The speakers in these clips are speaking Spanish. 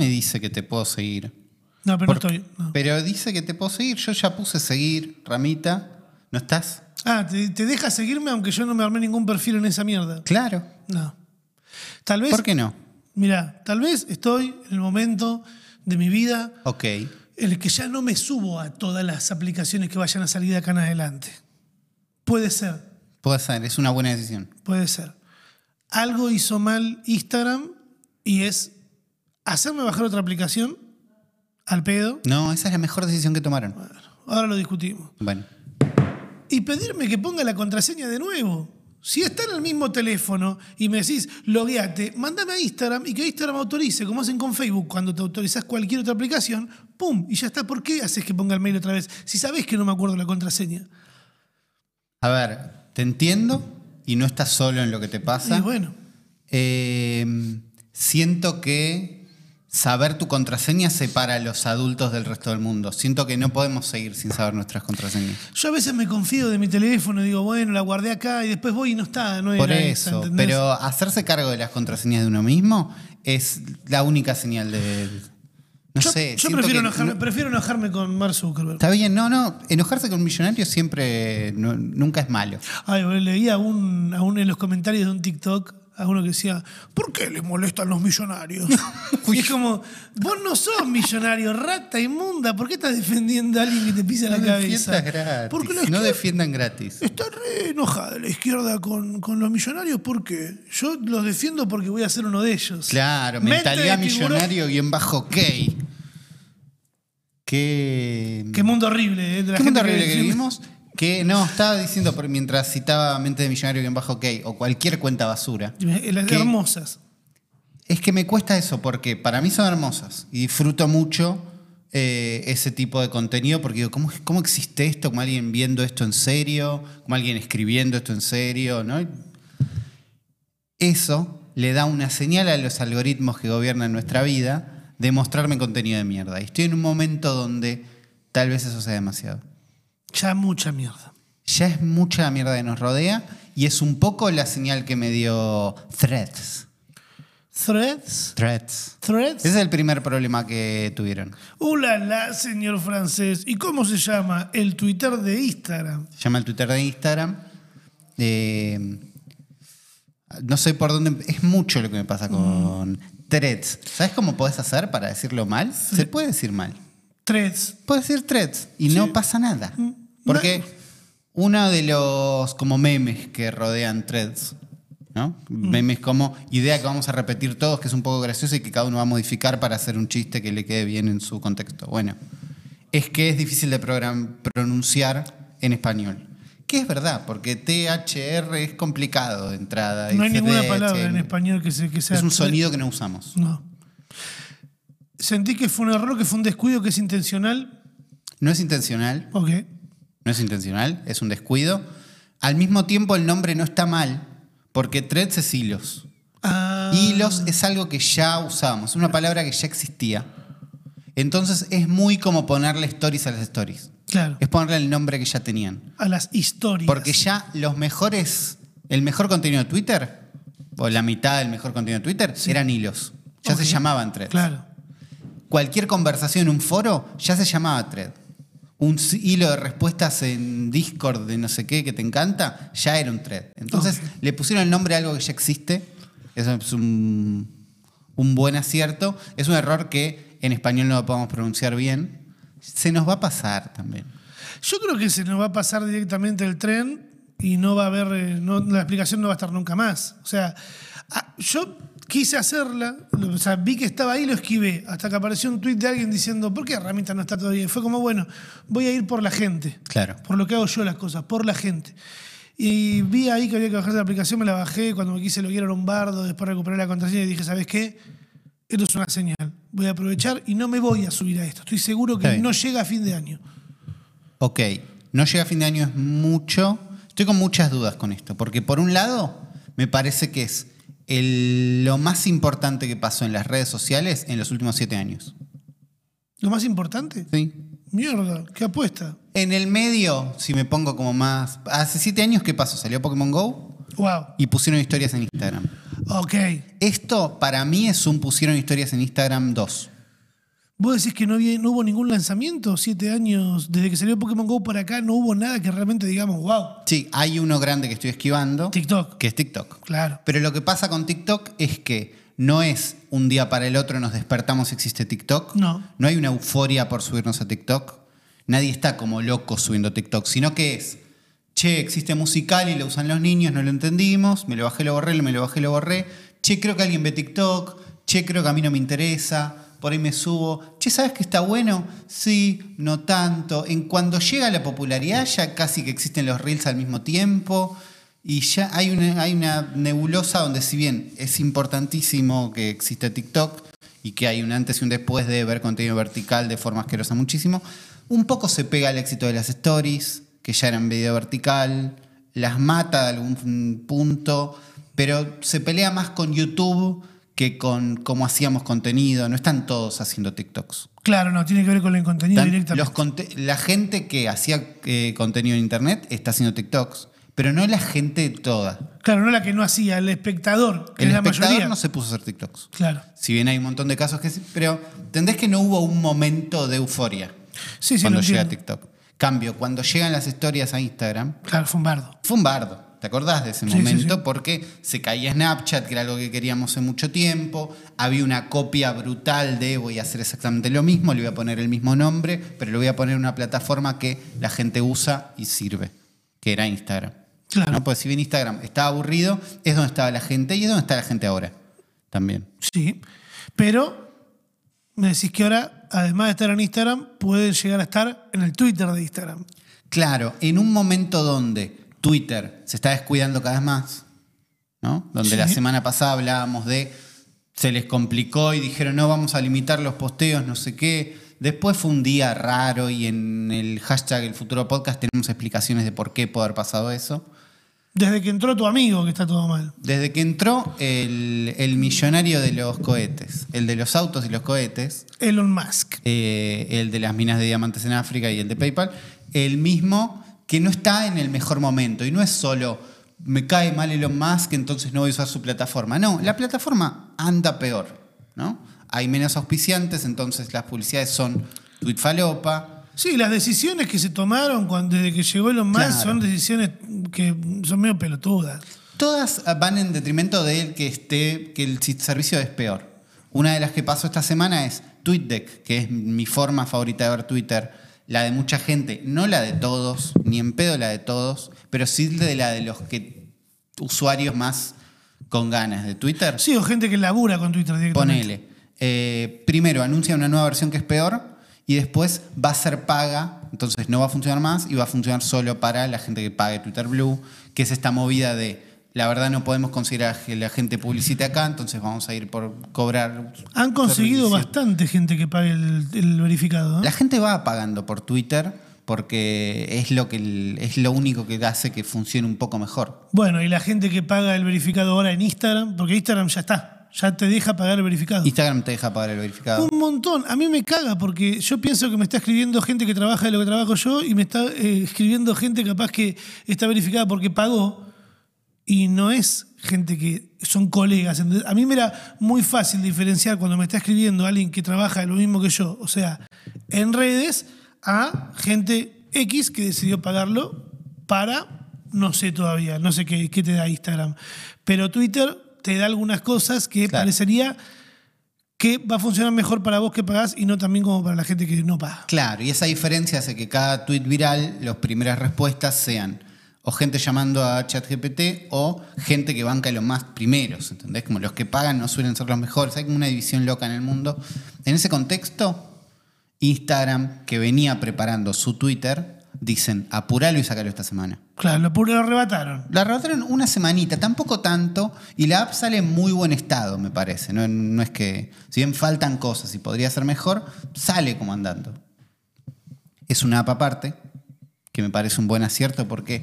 me dice que te puedo seguir. No, pero Por- no estoy. no. Pero dice que te puedo seguir. Yo ya puse seguir, Ramita. ¿No estás? Ah, ¿te, te deja seguirme aunque yo no me armé ningún perfil en esa mierda. Claro. No. Tal vez. ¿Por qué no? Mira, tal vez estoy en el momento de mi vida Ok. en el que ya no me subo a todas las aplicaciones que vayan a salir de acá en adelante. Puede ser, Puede ser, es una buena decisión. puede ser. Algo hizo mal Instagram y es hacerme bajar otra aplicación al pedo. No, esa es la mejor decisión que tomaron. Ahora lo discutimos. Bueno. Y pedirme que ponga la contraseña de nuevo. Si está en el mismo teléfono y me decís, logueate, mándame a Instagram y que Instagram autorice, como hacen con Facebook, cuando te autorizás cualquier otra aplicación, ¡pum! Y ya está. ¿Por qué haces que ponga el mail otra vez? Si sabés que no me acuerdo la contraseña. A ver, te entiendo y no estás solo en lo que te pasa. Y bueno, Eh, siento que saber tu contraseña separa a los adultos del resto del mundo. Siento que no podemos seguir sin saber nuestras contraseñas. yo a veces me confío de mi teléfono y digo, bueno, la guardé acá y después voy y no está. No Por era eso, pero hacerse cargo de las contraseñas de uno mismo es la única señal de... No yo, sé. yo prefiero, enojarme, no- prefiero enojarme con Mark Zuckerberg. Está bien, no, no. Enojarse con un millonario siempre, no- nunca es malo. Ay, a un, a un en los comentarios de un TikTok a uno que decía, ¿por qué le molestan los millonarios? y es como, vos no sos millonario, rata inmunda, ¿por qué estás defendiendo a alguien que te pisa la cabeza? gratis. Porque la no defiendan gratis. está re enojada la izquierda con, con los millonarios, ¿por qué? Yo los defiendo porque voy a ser uno de ellos. Claro, Mente mentalidad millonario bien bajo K. Qué, Qué mundo horrible, ¿eh? De la qué mundo gente horrible que vivimos. Que no, estaba diciendo por- mientras citaba mente de millonario bien bajo K o cualquier cuenta basura. Las ¿Qué? hermosas. Es que me cuesta eso porque para mí son hermosas y disfruto mucho eh, ese tipo de contenido porque digo, ¿cómo, ¿cómo existe esto? ¿Cómo alguien viendo esto en serio? ¿Cómo alguien escribiendo esto en serio? ¿no? Eso le da una señal a los algoritmos que gobiernan nuestra vida de mostrarme contenido de mierda. Y estoy en un momento donde tal vez eso sea demasiado. Ya mucha mierda. Ya es mucha la mierda que nos rodea y es un poco la señal que me dio Threads. Threads. Threads. Threads. Ese es el primer problema que tuvieron. Hola, la señor francés. ¿Y cómo se llama el Twitter de Instagram? Se llama el Twitter de Instagram. Eh, no sé por dónde. Es mucho lo que me pasa con threads. ¿Sabes cómo podés hacer para decirlo mal? Se puede decir mal. Threads. Puedes decir threads y no pasa nada. Mm. Porque uno de los como memes que rodean threads, ¿no? Mm. Memes como idea que vamos a repetir todos, que es un poco gracioso y que cada uno va a modificar para hacer un chiste que le quede bien en su contexto. Bueno, es que es difícil de pronunciar en español. Que es verdad, porque THR es complicado de entrada. No hay ninguna palabra en español que, se, que sea. Es un sonido que no usamos. No. Sentí que fue un error, que fue un descuido, que es intencional. No es intencional, Ok. No es intencional, es un descuido. Al mismo tiempo el nombre no está mal, porque threads es hilos. Ah, Hilos es algo que ya usábamos, es una palabra que ya existía. Entonces es muy como ponerle stories a las stories. Claro. Es ponerle el nombre que ya tenían. A las historias. Porque ya los mejores, el mejor contenido de Twitter, o la mitad del mejor contenido de Twitter, eran hilos. Ya se llamaban threads. Claro. Cualquier conversación en un foro ya se llamaba thread. Un hilo de respuestas en Discord de no sé qué que te encanta, ya era un thread. Entonces le pusieron el nombre a algo que ya existe. Eso es un, un buen acierto. Es un error que en español no lo podemos pronunciar bien. Se nos va a pasar también. Yo creo que se nos va a pasar directamente el tren y no va a haber, eh, no- la explicación no va a estar nunca más. O sea, yo quise hacerla, lo- o sea, vi que estaba ahí, lo esquivé, hasta que apareció un tuit de alguien diciendo, ¿por qué herramienta no está todavía? Y fue como, bueno, voy a ir por la gente. Claro. Por lo que hago yo las cosas, por la gente. Y vi ahí que había que bajarse la aplicación, me la bajé, cuando me quise loguear era un bardo, después recuperé la contraseña y dije, ¿sabes qué? Esto es una señal. Voy a aprovechar y no me voy a subir a esto. Estoy seguro que no llega a fin de año. Ok, no llega a fin de año es mucho. Estoy con muchas dudas con esto, porque por un lado me parece que es el- lo más importante que pasó en las redes sociales en los últimos siete años. Lo más importante, ¿Sí? mierda, ¿qué apuesta? En el medio, si me pongo como más... Hace siete años, ¿qué pasó? Salió Pokémon Go Wow. y pusieron historias en Instagram. Ok. Esto para mí es un pusieron historias en Instagram 2. ¿Vos decís que no, había, no hubo ningún lanzamiento? Siete años, desde que salió Pokémon Go para acá, no hubo nada que realmente digamos, wow. Sí, hay uno grande que estoy esquivando. TikTok. Que es TikTok. Claro. Pero lo que pasa con TikTok es que no es un día para el otro nos despertamos existe TikTok. No. No hay una euforia por subirnos a TikTok. Nadie está como loco subiendo TikTok, sino que es, che, existe musical y lo usan los niños, no lo entendimos, me lo bajé, lo borré, me lo bajé, lo borré. Che, creo que alguien ve TikTok. Che, creo que a mí no me interesa. Por ahí me subo. Che, ¿sabes que está bueno? Sí, no tanto. En cuando llega la popularidad ya casi que existen los reels al mismo tiempo. Y ya hay una, hay una nebulosa donde si bien es importantísimo que exista TikTok y que hay un antes y un después de ver contenido vertical de forma asquerosa muchísimo, un poco se pega al éxito de las stories, que ya eran video vertical, las mata de algún punto, pero se pelea más con YouTube que con cómo hacíamos contenido. No están todos haciendo TikToks. Claro, no, tiene que ver con el contenido Están- directamente. los la gente que hacía eh, contenido en internet está haciendo TikToks, pero no la gente toda. Claro, no la que no hacía, el espectador, que El es la espectador mayoría. no se puso a hacer TikToks. Claro. Si bien hay un montón de casos que sí, pero entendés que no hubo un momento de euforia Sí, sí, cuando llega entiendo. TikTok. Cambio, cuando llegan las historias a Instagram, Claro, fue un bardo. fue un bardo. ¿Te acordás de ese Sí, sí, momento? sí. Porque se caía Snapchat, que era algo que queríamos hace mucho tiempo. Había una copia brutal de voy a hacer exactamente lo mismo, le voy a poner el mismo nombre, pero le voy a poner una plataforma que la gente usa y sirve, que era Instagram. Claro. ¿No? Pues si bien Instagram estaba aburrido, es donde estaba la gente y es donde está la gente ahora también. Sí. Pero me decís que ahora, además de estar en Instagram, pueden llegar a estar en el Twitter de Instagram. Claro, en un momento donde Twitter se está descuidando cada vez más, ¿no? Donde Sí. la semana pasada hablábamos de se les complicó y dijeron no vamos a limitar los posteos, no sé qué. Después fue un día raro y en el hashtag El Futuro Podcast tenemos explicaciones de por qué puede haber pasado eso. Desde que entró tu amigo, que está todo mal. Desde que entró el, el millonario de los cohetes, el de los autos y los cohetes, Elon Musk. eh, el de las minas de diamantes en África y el de PayPal, el mismo que no está en el mejor momento. Y no es solo me cae mal Elon Musk, entonces no voy a usar su plataforma. No, la plataforma anda peor. ¿no? Hay menos auspiciantes, entonces las publicidades son tweet falopa. Sí, las decisiones que se tomaron cuando, desde que llegó Elon Musk Claro. son decisiones que son medio pelotudas. Todas van en detrimento de él que esté, que el servicio es peor. Una de las que pasó esta semana es TweetDeck, que es mi forma favorita de ver Twitter. La de mucha gente, no la de todos, ni en pedo la de todos, pero sí de la de los que usuarios más con ganas de Twitter. Sí, o gente que labura con Twitter directamente. Ponele. eh, primero anuncia una nueva versión que es peor y después va a ser paga, entonces no va a funcionar más y va a funcionar solo para la gente que pague Twitter Blue, que es esta movida de la verdad no podemos considerar que la gente publicite acá, entonces vamos a ir por cobrar. Han conseguido servicio. bastante gente que pague el, el verificado. ¿no? La gente va pagando por Twitter porque es lo, que, es lo único que hace que funcione un poco mejor. Bueno, y la gente que paga el verificado ahora en Instagram, porque Instagram ya está, ya te deja pagar el verificado. Instagram te deja pagar el verificado. Un montón. A mí me caga porque yo pienso que me está escribiendo gente que trabaja de lo que trabajo yo y me está eh, escribiendo gente capaz que está verificada porque pagó y no es gente que son colegas. A mí me era muy fácil diferenciar cuando me está escribiendo alguien que trabaja lo mismo que yo, o sea, en redes, a gente X que decidió pagarlo para, no sé todavía, no sé qué, qué te da Instagram. Pero Twitter te da algunas cosas que Claro. parecería que va a funcionar mejor para vos que pagás y no también como para la gente que no paga. Claro, y esa diferencia hace que cada tweet viral, las primeras respuestas sean o gente llamando a ChatGPT o gente que banca los más primeros, ¿entendés? Como los que pagan no suelen ser los mejores. Hay como una división loca en el mundo. En ese contexto, Instagram, que venía preparando su Twitter, dicen, apuralo y sacalo esta semana. Claro, lo, puro lo arrebataron. La arrebataron una semanita, tampoco tanto, y la app sale en muy buen estado, me parece. No, no es que, si bien faltan cosas y podría ser mejor, sale como andando. Es una app aparte, que me parece un buen acierto porque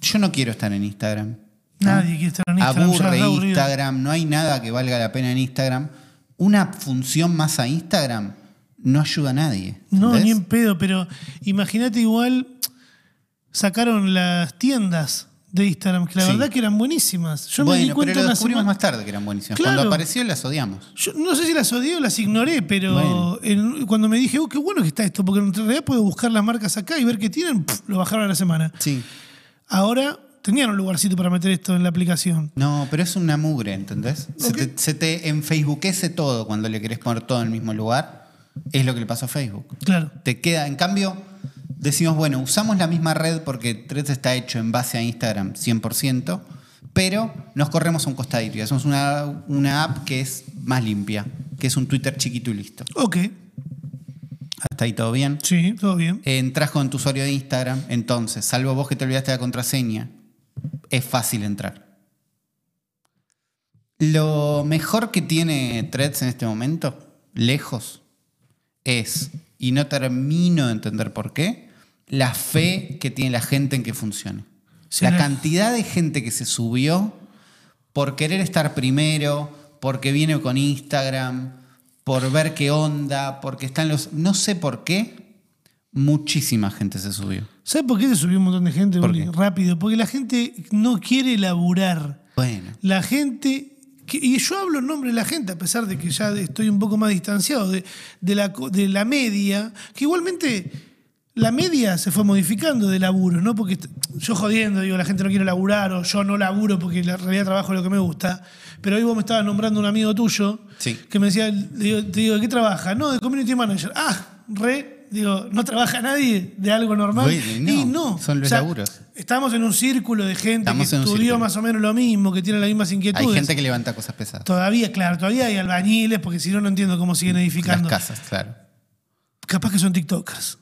yo no quiero estar en Instagram. ¿no? Nadie quiere estar en Instagram. Aburre. Instagram, no hay nada que valga la pena en Instagram. Una función más a Instagram no ayuda a nadie. No, ni en pedo, pero imagínate igual, sacaron las tiendas de Instagram, que la Sí. verdad que eran buenísimas. Yo me di cuenta pero lo descubrimos más tarde que eran buenísimas. Claro. Cuando apareció las odiamos. Yo no sé si las odié o las ignoré, pero Bueno. en- cuando me dije, oh, qué bueno que está esto, porque en realidad puedo buscar las marcas acá y ver qué tienen, lo bajaron a la semana. Sí. Ahora tenían un lugarcito para meter esto en la aplicación. No, pero es una mugre, ¿entendés? Se Ok. te, se te enfacebuquece todo cuando le querés poner todo en el mismo lugar. Es lo que le pasó a Facebook. Claro. Te queda, en cambio, decimos, bueno, usamos la misma red porque Threads está hecho en base a Instagram 100%, pero nos corremos a un costadito y hacemos una, una app que es más limpia, que es un Twitter chiquito y listo. Ok, Hasta ahí todo bien. sí, todo bien. Entras con tu usuario de Instagram, entonces, salvo vos que te olvidaste la contraseña, es fácil entrar. Lo mejor que tiene Threads en este momento, lejos, es, y no termino de entender por qué, la fe que tiene la gente en que funcione. Sí, la la- cantidad de gente que se subió por querer estar primero, porque viene con Instagram, por ver qué onda, porque están los... No sé por qué, muchísima gente se subió. ¿Sabes por qué se subió un montón de gente, ¿Por Uli? qué? Rápido, porque la gente no quiere laburar. Bueno, La gente, y yo hablo en nombre de la gente, a pesar de que ya estoy un poco más distanciado de, de la, de la media, que igualmente la media se fue modificando de laburo, ¿no? Porque yo jodiendo, digo, la gente no quiere laburar, o yo no laburo porque la realidad trabajo lo que me gusta. Pero hoy vos me estabas nombrando un amigo tuyo Sí. que me decía, digo, te digo, ¿de qué trabaja? No, de community manager. Ah, re, digo, ¿no trabaja nadie de algo normal? Y no, son los laburos. Estamos en un círculo de gente Estamos que estudió círculo. más o menos lo mismo, que tiene las mismas inquietudes. hay gente que levanta cosas pesadas. Todavía, claro, todavía hay albañiles, porque si no, no entiendo cómo siguen Las edificando. casas, claro. Capaz que son TikTokers.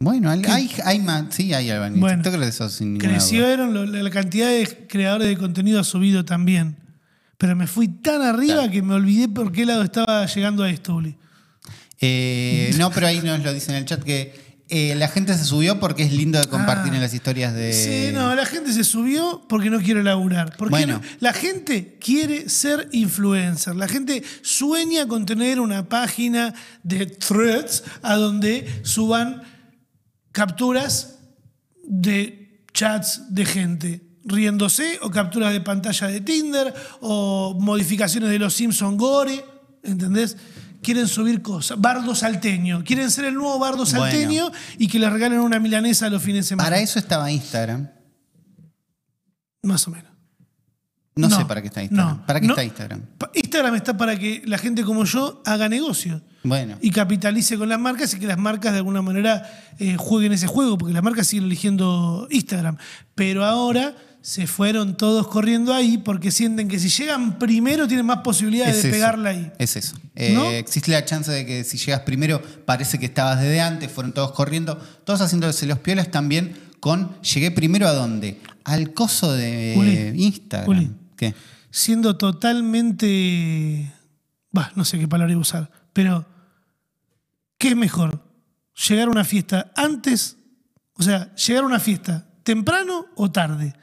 Bueno, hay, hay, hay más, sí, hay albañiles. Bueno, TikTok de eso sin. Crecieron, lo- la cantidad de creadores de contenido ha subido también. Pero me fui tan arriba Claro. que me olvidé por qué lado estaba llegando a esto, Uli. Eh, no, pero ahí nos lo dice en el chat que eh, la gente se subió porque es lindo de compartir Ah. en las historias de. Sí, no, la gente se subió porque no quiere laburar. Porque Bueno. no- la gente quiere ser influencer. La gente sueña con tener una página de threads a donde suban capturas de chats de gente riéndose o capturas de pantalla de Tinder o modificaciones de los Simpson Gore, ¿entendés? Quieren subir cosas. Bardo salteño. Quieren ser el nuevo bardo Bueno. salteño y que les regalen una milanesa a los fines de semana. Para eso estaba Instagram. Más o menos. No, No, sé para qué está Instagram. no, ¿Para qué no. está Instagram? Instagram está para que la gente como yo haga negocio Bueno. y capitalice con las marcas y que las marcas de alguna manera eh, jueguen ese juego, porque las marcas siguen eligiendo Instagram. Pero ahora se fueron todos corriendo ahí porque sienten que si llegan primero tienen más posibilidades Es de eso. pegarla ahí. Es eso. Eh, ¿No? Existe la chance de que si llegas primero, parece que estabas desde antes, fueron todos corriendo, todos haciéndose los piolas también con llegué primero a dónde? Al coso de Uli, Instagram. Uli. ¿Qué? Siendo totalmente... Bah, no sé qué palabra iba a usar, pero ¿qué es mejor? ¿Llegar a una fiesta antes? O sea, ¿llegar a una fiesta temprano o tarde?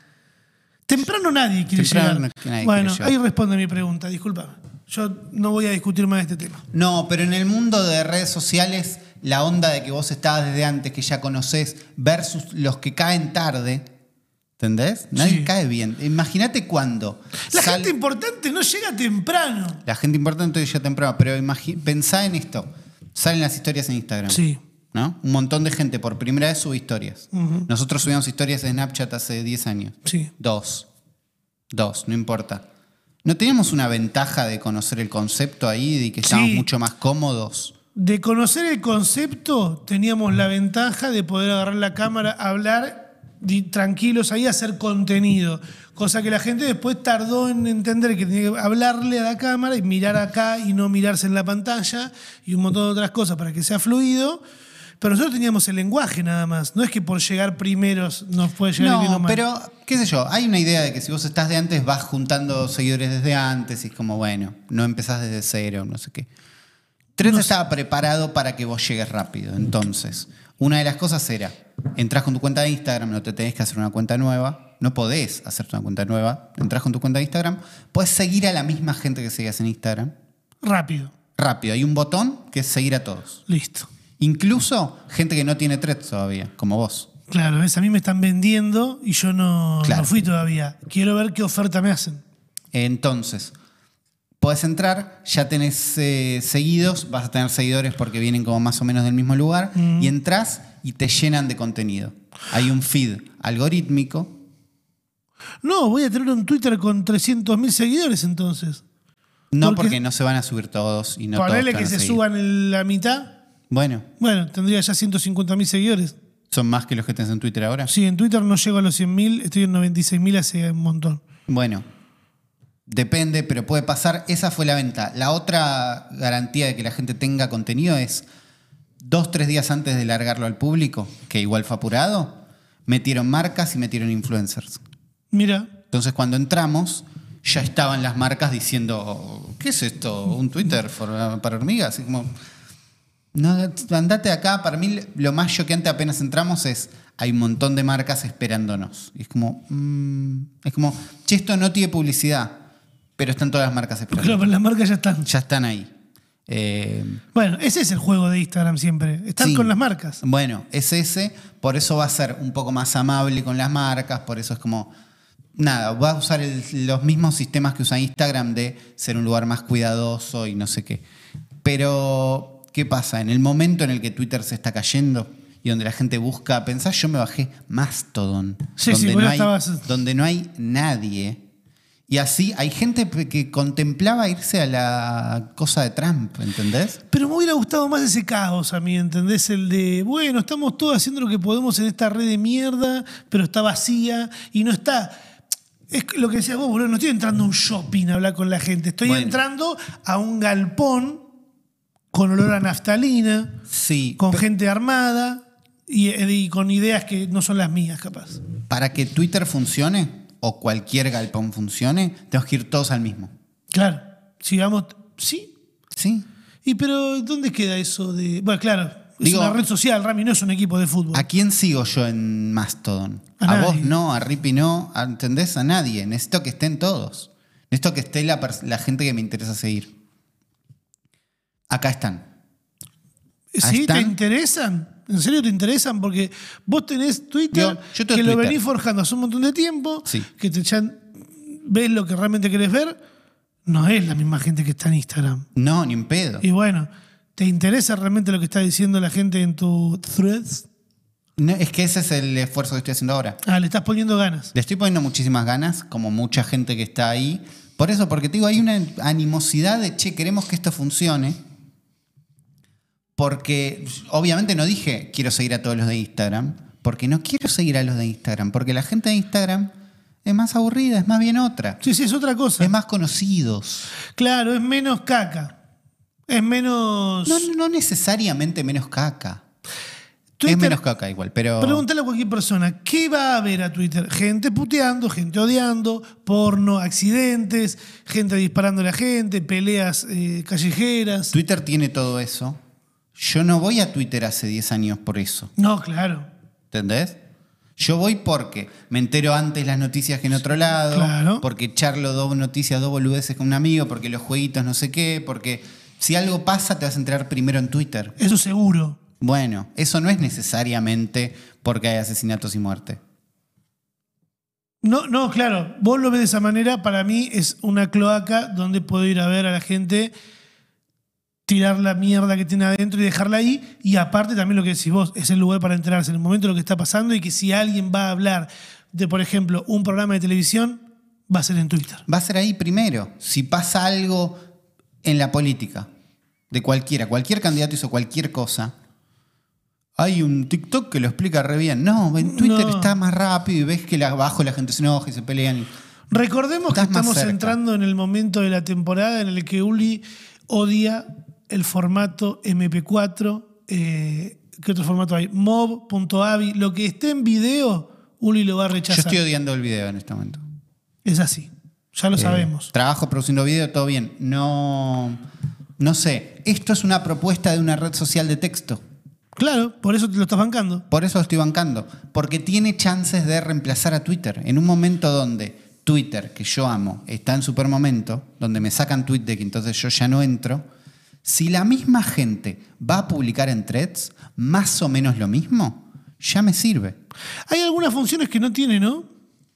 Temprano nadie quiere Temprano llegar. nadie bueno, ahí responde mi pregunta, discúlpame. Yo no voy a discutir más este tema. No, pero en el mundo de redes sociales, la onda de que vos estabas desde antes, que ya conocés, versus los que caen tarde, ¿entendés? Nadie Sí. cae bien. Imagínate cuándo. La sal- gente importante no llega temprano. La gente importante ya temprano, pero pensá en esto. Salen las historias en Instagram. Sí. ¿No? Un montón de gente por primera vez sube historias. Nosotros subíamos historias de Snapchat hace 10 años. Sí. Dos. Dos, no importa. ¿No teníamos una ventaja de conocer el concepto ahí, de que estábamos Sí. mucho más cómodos? De conocer el concepto, teníamos la ventaja de poder agarrar la cámara, hablar tranquilos ahí, hacer contenido. Cosa que la gente después tardó en entender que tenía que hablarle a la cámara y mirar acá y no mirarse en la pantalla y un montón de otras cosas para que sea fluido. Pero nosotros teníamos el lenguaje nada más. No es que por llegar primeros nos puede llegar No, mal. pero qué sé yo, hay una idea de que si vos estás de antes vas juntando seguidores desde antes y es como, bueno, no empezás desde cero, no sé qué. Threads estaba preparado para que vos llegues rápido. Entonces, una de las cosas era, entras con tu cuenta de Instagram, no te tenés que hacer una cuenta nueva, no podés hacerte una cuenta nueva, entras con tu cuenta de Instagram, puedes seguir a la misma gente que seguías en Instagram. Rápido. Rápido, hay un botón que es seguir a todos. Listo. Incluso gente que no tiene threads todavía, como vos. Claro, ves, a mí me están vendiendo y yo no, Claro. no fui todavía. Quiero ver qué oferta me hacen. Entonces, podés entrar, ya tenés eh, seguidos, vas a tener seguidores porque vienen como más o menos del mismo lugar, y entras y te llenan de contenido. Hay un feed algorítmico. No, voy a tener un Twitter con 300.000 seguidores entonces. No Porque- porque, no se van a subir todos y no todos Ponele que se seguir. suban la mitad. Bueno, Bueno, tendría ya 150.000 seguidores. son más que los que tenés en Twitter ahora. Sí, en Twitter no llego a los 100.000, estoy en 96.000 hace un montón. Bueno, depende, pero puede pasar. Esa fue la venta. La otra garantía de que la gente tenga contenido es dos, tres días antes de largarlo al público, que igual fue apurado, metieron marcas y metieron influencers. Mira, Entonces cuando entramos, ya estaban las marcas diciendo, ¿qué es esto? ¿Un Twitter for- para hormigas? Y como, no, andate acá. Para mí lo más choqueante apenas entramos es, hay un montón de marcas esperándonos. Y es como, mm, es como, che, esto no tiene publicidad, pero están todas las marcas esperando. claro, pero las marcas ya están. Ya están ahí. Eh, Bueno, ese es el juego de Instagram siempre. Están Sí. con las marcas. Bueno, es ese, por eso va a ser un poco más amable con las marcas, por eso es como, nada, va a usar el- los mismos sistemas que usa Instagram de ser un lugar más cuidadoso y no sé qué. Pero, ¿qué pasa? En el momento en el que Twitter se está cayendo y donde la gente busca pensar, yo me bajé Mastodon, Sí, sí, donde, vos no hay, estabas- donde no hay nadie. Y así hay gente que contemplaba irse a la cosa de Trump, ¿entendés? Pero me hubiera gustado más ese caos a mí, ¿entendés? El de, bueno, estamos todos haciendo lo que podemos en esta red de mierda, pero está vacía y no está. Es lo que decías vos, boludo, no estoy entrando a un shopping a hablar con la gente, estoy Bueno. entrando a un galpón con olor a naftalina, Sí. con gente armada y, y con ideas que no son las mías, capaz. Para que Twitter funcione o cualquier galpón funcione, tenemos que ir todos al mismo. Claro, si vamos, sí. ¿Sí? Y pero, ¿dónde queda eso de...? Bueno, claro, es Digo- una red social, Rami, no es un equipo de fútbol. ¿A quién sigo yo en Mastodon? A A, vos no, a Rippy no, a- ¿entendés? A nadie. Necesito que estén todos. Necesito que esté la gente que me interesa seguir. Acá están. ¿Sí? ¿Te interesan? ¿En serio te interesan? Porque vos tenés Twitter, Yo- yo tengo que lo Twitter. venís forjando hace un montón de tiempo, Sí. que te echan, ves lo que realmente querés ver, no es la misma gente que está en Instagram. No, ni en pedo. Y bueno, ¿te interesa realmente lo que está diciendo la gente en tu threads? No, es que ese es el esfuerzo que estoy haciendo ahora. Ah, le estás poniendo ganas. Le estoy poniendo muchísimas ganas, como mucha gente que está ahí. Por eso, porque te digo, hay una animosidad de, che, queremos que esto funcione. Porque obviamente no dije, quiero seguir a todos los de Instagram, porque no quiero seguir a los de Instagram, porque la gente de Instagram es más aburrida, es más bien otra. Sí, sí, es otra cosa. Es más conocidos. Claro, es menos caca. Es menos... No, no, necesariamente menos caca. Twitter- Es menos caca igual, pero... Pregúntale a cualquier persona, ¿qué va a ver a Twitter? Gente puteando, gente odiando, porno, accidentes, gente disparando a la gente, peleas eh, callejeras. Twitter tiene todo eso. Yo no voy a Twitter hace 10 años por eso. No, claro. ¿Entendés? Yo voy porque me entero antes las noticias que en otro lado, Claro. porque charlo dos noticias, dos boludeces con un amigo, porque los jueguitos no sé qué, porque si algo pasa te vas a enterar primero en Twitter. Eso seguro. Bueno, eso no es necesariamente porque hay asesinatos y muerte. No, no, claro. Vos lo ves de esa manera, para mí es una cloaca donde puedo ir a ver a la gente tirar la mierda que tiene adentro y dejarla ahí. Y aparte también lo que decís vos, es el lugar para enterarse en el momento de lo que está pasando y que si alguien va a hablar de, por ejemplo, un programa de televisión, va a ser en Twitter. Va a ser ahí primero. Si pasa algo en la política, de cualquiera, cualquier candidato hizo cualquier cosa, hay un TikTok que lo explica re bien. No, en Twitter No. está más rápido y ves que abajo la gente se enoja y se pelean. Recordemos que Estás estamos entrando en el momento de la temporada en el que Uli odia el formato MP4. eh, ¿Qué otro formato hay? Mob.avi. Lo que esté en video, Uli lo va a Yo rechazar. estoy odiando el video en este momento. Es así. Ya lo Eh, sabemos. Trabajo produciendo video, todo bien. No, no sé. Esto es una propuesta de una red social de texto. Claro, por eso te lo estás bancando. Por eso lo estoy bancando. Porque tiene chances de reemplazar a Twitter. En un momento donde Twitter, que yo amo, está en super momento, donde me sacan tweet de que entonces yo ya no entro. Si la misma gente va a publicar en threads más o menos lo mismo, ya me sirve. Hay algunas funciones que no tiene, ¿no?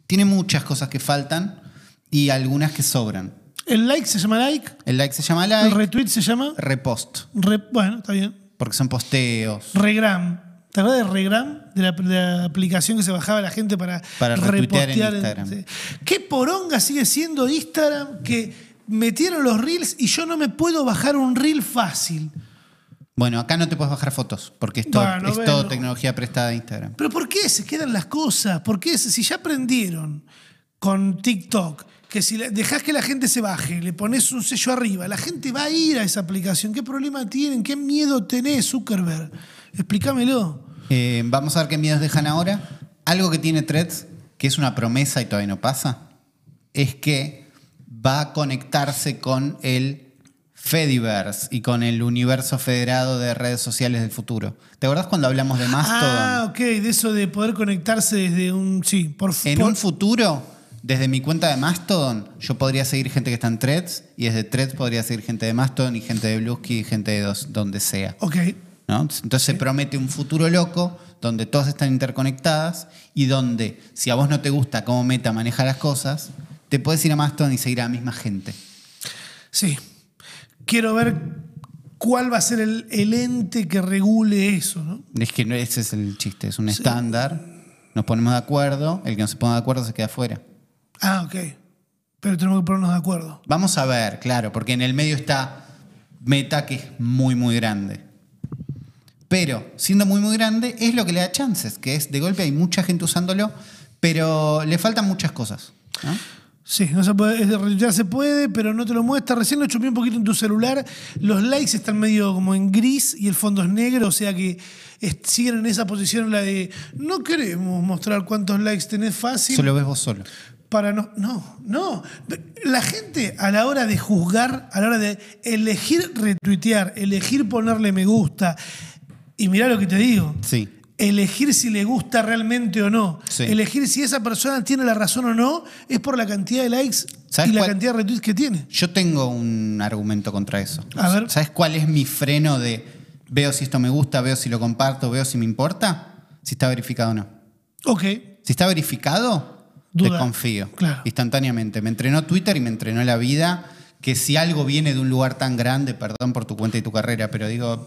Tiene muchas cosas que faltan y algunas que sobran. El like se llama like, El like se llama el like, retweet se llama. repost, re- bueno, está bien. porque son posteos. Regram. ¿Te acuerdas de Regram? De la, de la aplicación que se bajaba la gente para, Para retuitear en repostear Instagram. ¿Qué poronga sigue siendo Instagram que metieron los reels y yo no me puedo bajar un reel fácil? Bueno, acá no te puedes bajar fotos, porque es todo, Bueno, es bueno. todo tecnología prestada de Instagram. ¿Pero por qué se quedan las cosas? ¿Por qué si ya aprendieron con TikTok que si dejás que la gente se baje, le pones un sello arriba, la gente va a ir a esa aplicación? ¿Qué problema tienen? ¿Qué miedo tenés, Zuckerberg? Explícamelo. Eh, vamos a ver qué miedos dejan ahora. Algo que tiene Threads, que es una promesa y todavía no pasa, es que va a conectarse con el Fediverse y con el universo federado de redes sociales del futuro. ¿Te acordás cuando hablamos de Mastodon? Ah, ok, de eso de poder conectarse desde un. Sí, por En por- un futuro, desde mi cuenta de Mastodon, yo podría seguir gente que está en Threads y desde Threads podría seguir gente de Mastodon y gente de Bluesky y gente de dos- donde sea. Ok. ¿no? Entonces se promete un futuro loco donde todas están interconectadas y donde, si a vos no te gusta cómo Meta maneja las cosas, te puedes ir a Mastodon y seguir a la misma gente. Sí. Quiero ver cuál va a ser el, el ente que regule eso, ¿no? Es que ese es el chiste, es un estándar, nos ponemos de acuerdo, el que no se ponga de acuerdo se queda fuera. Ah, ok. Pero tenemos que ponernos de acuerdo. Vamos a ver, claro, porque en el medio está Meta, que es muy, muy grande. Pero, siendo muy, muy grande, es lo que le da chances, que es de golpe hay mucha gente usándolo, pero le faltan muchas cosas. ¿no? Sí, no se puede, retuitear se puede, pero no te lo muestra. Recién lo chupé un poquito en tu celular. Los likes están medio como en gris y el fondo es negro, o sea que es- siguen en esa posición la de no queremos mostrar cuántos likes tenés fácil. Eso lo ves vos solo. Para no, no, no. La gente a la hora de juzgar, a la hora de elegir retuitear, elegir ponerle me gusta, y mirá lo que te digo, Sí. Elegir si le gusta realmente o no, Sí. elegir si esa persona tiene la razón o no, es por la cantidad de likes ¿Sabes y la cuál? cantidad de retweets que tiene. Yo tengo un argumento contra eso. A ver. ¿Sabes cuál es mi freno de veo si esto me gusta, veo si lo comparto, veo si me importa? Si está verificado o no. Ok, Si está verificado, Duda. desconfío. Claro. Instantáneamente. Me entrenó Twitter y me entrenó la vida que si algo viene de un lugar tan grande, perdón por tu cuenta y tu carrera, pero digo,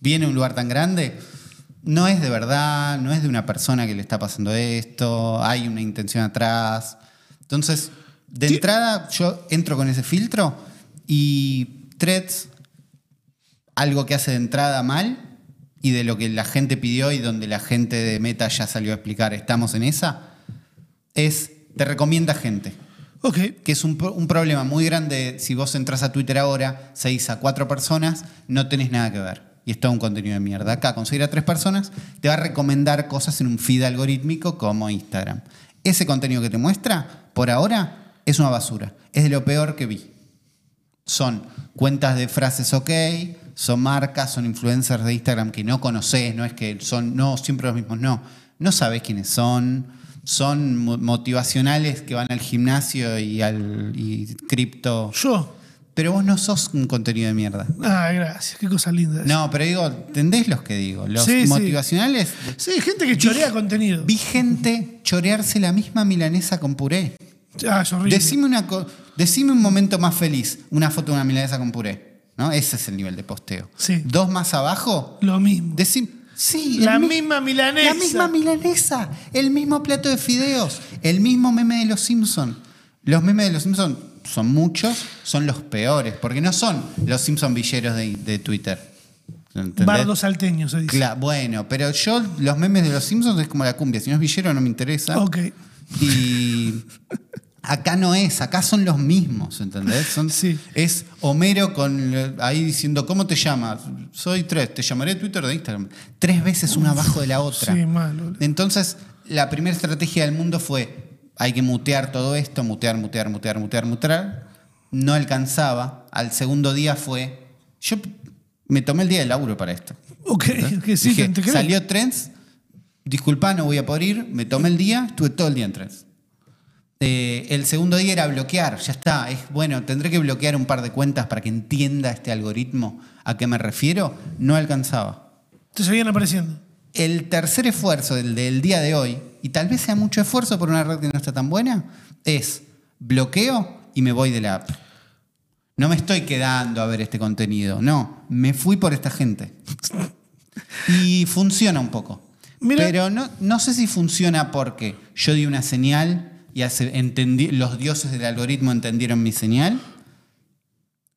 viene de un lugar tan grande, no es de verdad, no es de una persona que le está pasando esto, hay una intención atrás. Entonces, de entrada, yo entro con ese filtro y Threads, algo que hace de entrada mal y de lo que la gente pidió y donde la gente de Meta ya salió a explicar, estamos en esa, es te recomienda gente. ok. Que es un, pro- un problema muy grande. Si vos entras a Twitter ahora, seguís a cuatro personas, no tenés nada que ver. Y es todo un contenido de mierda. Acá, conseguir a tres personas, te va a recomendar cosas en un feed algorítmico como Instagram. Ese contenido que te muestra, por ahora, es una basura. Es de lo peor que vi. Son cuentas de frases ok, son marcas, son influencers de Instagram que no conoces, no es que son, no, siempre los mismos, no. No sabes quiénes son, son mo- motivacionales que van al gimnasio y al y cripto. Yo. Pero vos no sos un contenido de mierda. Ah, gracias, qué cosa linda. No, pero digo, ¿entendés los que digo? Los Sí, sí. motivacionales. Sí, gente que chorea contenido. Vi gente chorearse la misma milanesa con puré. Ah, es horrible. Decime, una co- decime un momento más feliz, una foto de una milanesa con puré. ¿no? Ese es el nivel de posteo. Sí. Dos más abajo, Lo mismo. decime. Sí, La mi- misma milanesa. La misma milanesa, el mismo plato de fideos, el mismo meme de los Simpsons. Los memes de los Simpsons son muchos, son los peores, porque no son los Simpson villeros de, de Twitter. ¿Entendés? Bardo salteño, se dice. Cla- bueno, pero yo los memes de los Simpsons es como la cumbia. Si no es villero no me interesa. Ok. Y acá no es, acá son los mismos, ¿entendés? Son- Sí. Es Homero con ahí diciendo, ¿cómo te llamas? Soy tres, te llamaré de Twitter o de Instagram. Tres veces una abajo de la otra. Sí, malo. Entonces, la primera estrategia del mundo fue, hay que mutear todo esto, mutear, mutear, mutear, mutear, mutear. No alcanzaba. Al segundo día fue, yo me tomé el día de laburo para esto. Ok, que sí, Dije, te, salió Trends, disculpa, no voy a poder ir, me tomé el día, estuve todo el día en Trends. Eh, el segundo día era bloquear, ya está, es bueno, tendré que bloquear un par de cuentas para que entienda este algoritmo a qué me refiero, no alcanzaba. Te seguían apareciendo. El tercer esfuerzo, el del día de hoy, y tal vez sea mucho esfuerzo por una red que no está tan buena, es bloqueo y me voy de la app. No me estoy quedando a ver este contenido, no, me fui por esta gente. y funciona un poco. Mira- Pero no, no sé si funciona porque yo di una señal y hace- entendí- los dioses del algoritmo entendieron mi señal,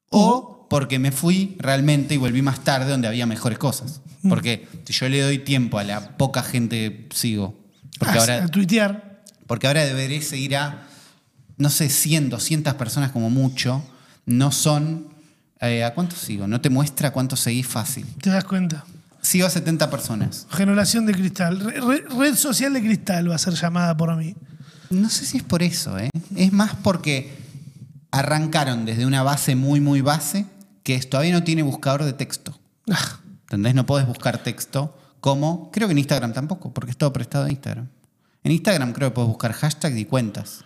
o porque me fui realmente y volví más tarde donde había mejores cosas. Porque si yo le doy tiempo a la poca gente que sigo, porque a, ahora a tuitear. porque ahora debería seguir a, no sé, 100, 200 personas como mucho. No son... eh, ¿A cuántos sigo? No te muestra cuántos seguís fácil. Te das cuenta. Sigo a 70 personas. Generación de cristal. Re- re- red social de cristal va a ser llamada por mí. No sé si es por eso, ¿eh? Es más porque arrancaron desde una base muy, muy base que todavía no tiene buscador de texto. ¿Entendés? No podés buscar texto como... Creo que en Instagram tampoco, porque es todo prestado de Instagram. En Instagram creo que puedes buscar hashtags y cuentas.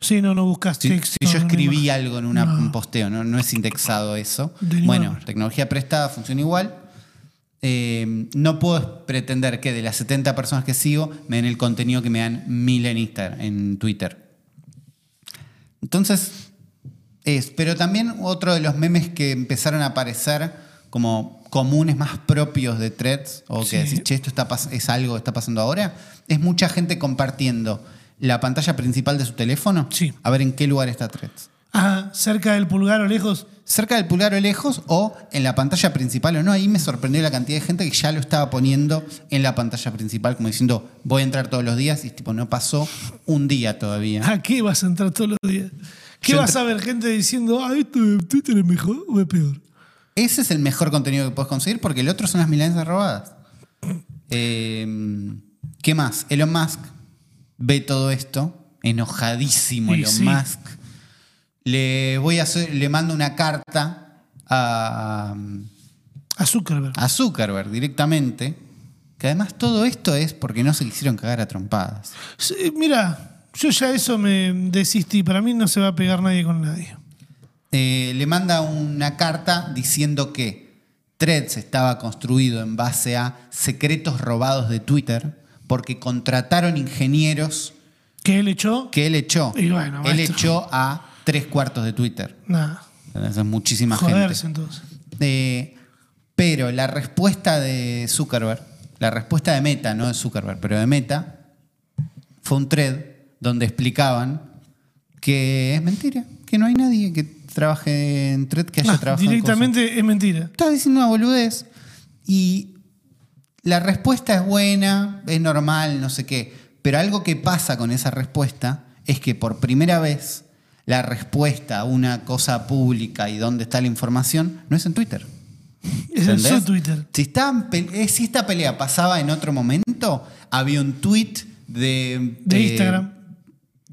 Sí, no, no buscas Si, texto. si yo escribí no. algo en una- No. un posteo, no, no es indexado eso. Bueno, tecnología prestada funciona igual. Eh, no puedo pretender que de las 70 personas que sigo me den el contenido que me dan mil en Instagram, en Twitter. Entonces, es. Pero también otro de los memes que empezaron a aparecer como comunes más propios de threads, o que decís, che, esto está es algo que está pasando ahora, es mucha gente compartiendo la pantalla principal de su teléfono. Sí. A ver en qué lugar está threads. Ajá, cerca del pulgar o lejos. Cerca del pulgar o lejos, o en la pantalla principal o no. Ahí me sorprendió la cantidad de gente que ya lo estaba poniendo en la pantalla principal, como diciendo, voy a entrar todos los días, y tipo, no pasó un día todavía. ¿A qué vas a entrar todos los días? ¿Qué Yo vas a ver? Gente diciendo, ah, esto de Twitter es mejor o es peor. Ese es el mejor contenido que puedes conseguir porque el otro son las milanesas robadas. Eh, ¿Qué más? Elon Musk ve todo esto, enojadísimo Elon sí. Musk. Le voy a hacer, le mando una carta a, A Zuckerberg. a Zuckerberg directamente. Que además todo esto es porque no se quisieron cagar a trompadas. Sí, mira, yo ya eso me desistí. Para mí no se va a pegar nadie con nadie. Eh, le manda una carta diciendo que Threads estaba construido en base a secretos robados de Twitter porque contrataron ingenieros ¿Qué él echó? que él echó. Y bueno, él maestro. echó a tres cuartos de Twitter. Nada. Es muchísima Joderse gente. entonces. Eh, pero la respuesta de Zuckerberg, la respuesta de Meta, no de Zuckerberg, pero de Meta, fue un thread donde explicaban que es mentira, que no hay nadie que trabaje en thread que haya Ah, trabajado en directamente es mentira. Estaba diciendo una boludez y la respuesta es buena, es normal, no sé qué, pero algo que pasa con esa respuesta es que por primera vez la respuesta a una cosa pública y dónde está la información no es en Twitter. Es en su. Twitter. Si, pe- eh, si esta pelea pasaba en otro momento, había un tweet de, De eh, Instagram.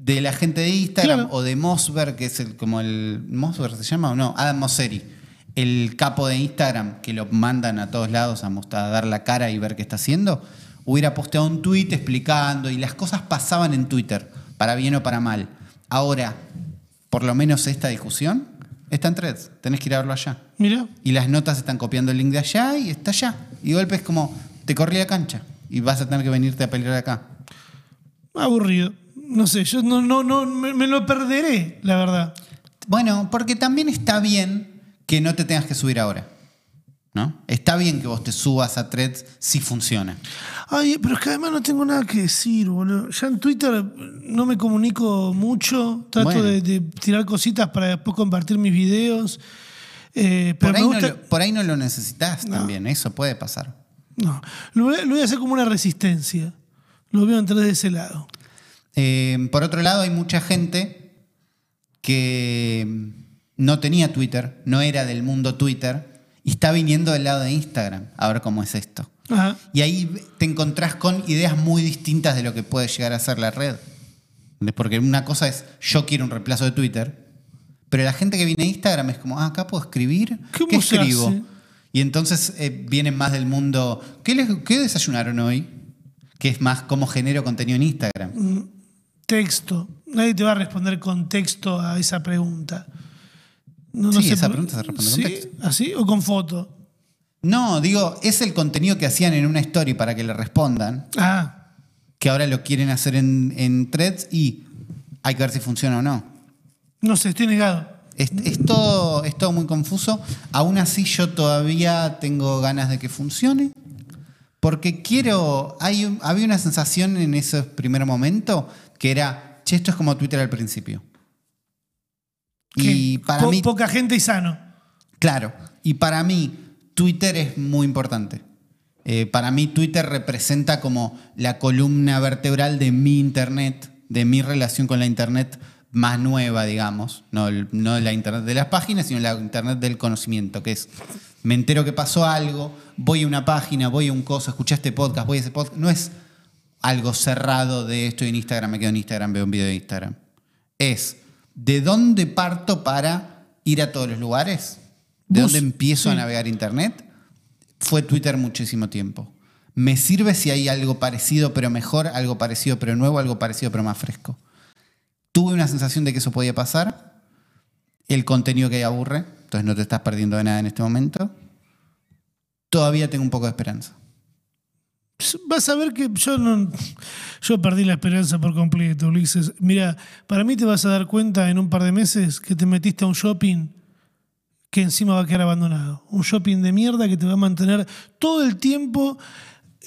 De la gente de Instagram Claro. o de Mossberg, que es el, como el. ¿Mossberg se llama o no? Adam Mosseri, el capo de Instagram que lo mandan a todos lados a, mostrar, a dar la cara y ver qué está haciendo. Hubiera posteado un tweet explicando y las cosas pasaban en Twitter, para bien o para mal. Ahora, por lo menos esta discusión está en threads, tenés que ir a verlo allá. Mira. Y las notas están copiando el link de allá y está allá. Y golpe es como, te corrí la cancha y vas a tener que venirte a pelear acá. Aburrido. No sé, yo no, no, no, me, me lo perderé, la verdad. Bueno, porque también está bien que no te tengas que subir ahora. ¿No? Está bien que vos te subas a threads si funciona. Ay, pero es que además no tengo nada que decir, boludo. Ya en Twitter no me comunico mucho. Trato Bueno. de, de tirar cositas para después compartir mis videos. Eh, pero Por ahí, no lo, por ahí no lo necesitas también, eso puede pasar. No, lo voy, a, lo voy a hacer como una resistencia. Lo veo entrar de ese lado. Eh, por otro lado, hay mucha gente que no tenía Twitter, no era del mundo Twitter, y está viniendo del lado de Instagram a ver cómo es esto. Ajá. Y ahí te encontrás con ideas muy distintas de lo que puede llegar a ser la red. Porque una cosa es, yo quiero un reemplazo de Twitter, pero la gente que viene a Instagram es como, ah, acá puedo escribir. ¿Cómo ¿Qué escribo? hace? Y entonces eh, vienen más del mundo, ¿qué, les- qué desayunaron hoy? Que es más cómo genero contenido en Instagram. Texto. Nadie te va a responder con texto a esa pregunta. No, Sí, sé esa pregunta se responde con ¿Sí? texto. ¿Así? ¿O con foto? No, digo, es el contenido que hacían en una story para que le respondan, Ah, que ahora lo quieren hacer en, en threads y hay que ver si funciona o no. no sé, estoy negado. Es, es todo, es todo muy confuso. Aún así, yo todavía tengo ganas de que funcione. Porque quiero. Hay, había una sensación en ese primer momento que era. Che, esto es como Twitter al principio. Y para po- mí. Poca gente y sano. Claro. Y para mí, Twitter es muy importante. Eh, para mí, Twitter representa como la columna vertebral de mi Internet, de mi relación con la Internet más nueva, digamos. No, no la Internet de las páginas, sino la Internet del conocimiento, que es, me entero que pasó algo, voy a una página, voy a un coso, escuché este podcast, voy a ese podcast. No es algo cerrado de estoy en Instagram, me quedo en Instagram, veo un video de Instagram. Es de dónde parto para ir a todos los lugares, de Bus, dónde empiezo a navegar Internet. Fue Twitter muchísimo tiempo. Me sirve si hay algo parecido pero mejor, algo parecido pero nuevo, algo parecido pero más fresco. Tuve una sensación de que eso podía pasar. El contenido que hay aburre, entonces no te estás perdiendo de nada en este momento. Todavía tengo un poco de esperanza. Vas a ver que yo no. Yo perdí la esperanza por completo, Ulises. Mira, para mí te vas a dar cuenta en un par de meses que te metiste a un shopping que encima va a quedar abandonado. Un shopping de mierda que te va a mantener todo el tiempo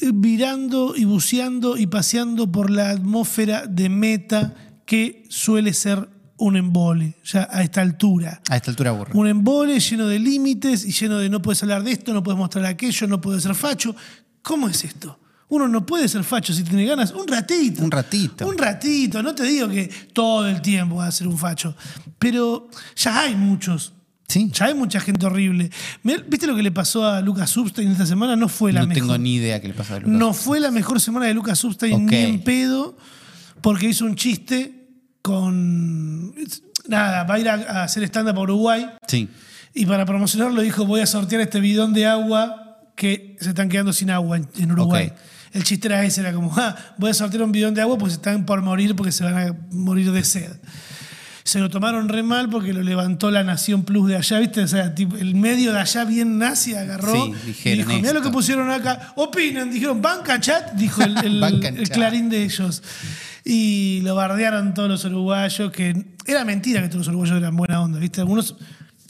eh, virando y buceando y paseando por la atmósfera de meta que suele ser un embole, ya a esta altura. A esta altura aburre. Un embole lleno de límites y lleno de no puedes hablar de esto, no puedes mostrar aquello, no puedes ser facho. ¿Cómo es esto? Uno no puede ser facho si tiene ganas. Un ratito. Un ratito. Un ratito. No te digo que todo el tiempo va a ser un facho. Pero ya hay muchos. Sí. Ya hay mucha gente horrible. ¿Viste lo que le pasó a Lucas Substein esta semana? No fue la No mejor. tengo ni idea qué le pasa a Lucas. No fue la mejor semana de Lucas Substein ni en pedo, porque hizo un chiste con. Nada, va a ir a, a hacer stand-up a Uruguay Sí. y para promocionarlo dijo: Voy a sortear este bidón de agua que se están quedando sin agua en, en Uruguay. El chiste era ese: era como, ah, voy a sortear un bidón de agua pues están por morir porque se van a morir de sed. Se lo tomaron re mal porque lo levantó la Nación Plus de allá, ¿viste? O sea, tipo, el medio de allá bien nazi agarró Sí, y dijeron dijo, mira lo esto". que pusieron acá. Opinan, dijeron, banca chat, dijo el, clarín de ellos. Y lo bardearon todos los uruguayos, que era mentira que todos los uruguayos eran buena onda, ¿viste? Algunos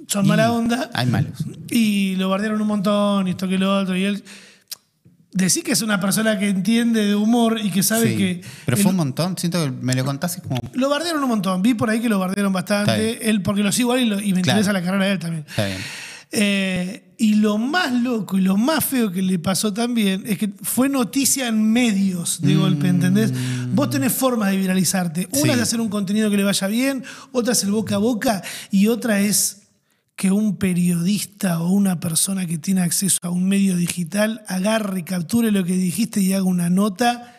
son mala onda. Hay malos. Y lo bardearon un montón, y esto que lo otro. Y él. Decir que es una persona que entiende de humor y que sabe Sí. que. Pero fue un montón. Siento que me lo contaste como. lo bardearon un montón. Vi por ahí que lo bardearon bastante. Él, porque lo sigo y, lo- y me Claro. interesa la carrera de él también. Está bien. Eh, y lo más loco y lo más feo que le pasó también es que fue noticia en medios de golpe, ¿entendés? Vos tenés formas de viralizarte. Una Sí. es hacer un contenido que le vaya bien, otra es el boca a boca y otra es que un periodista o una persona que tiene acceso a un medio digital agarre, capture lo que dijiste y haga una nota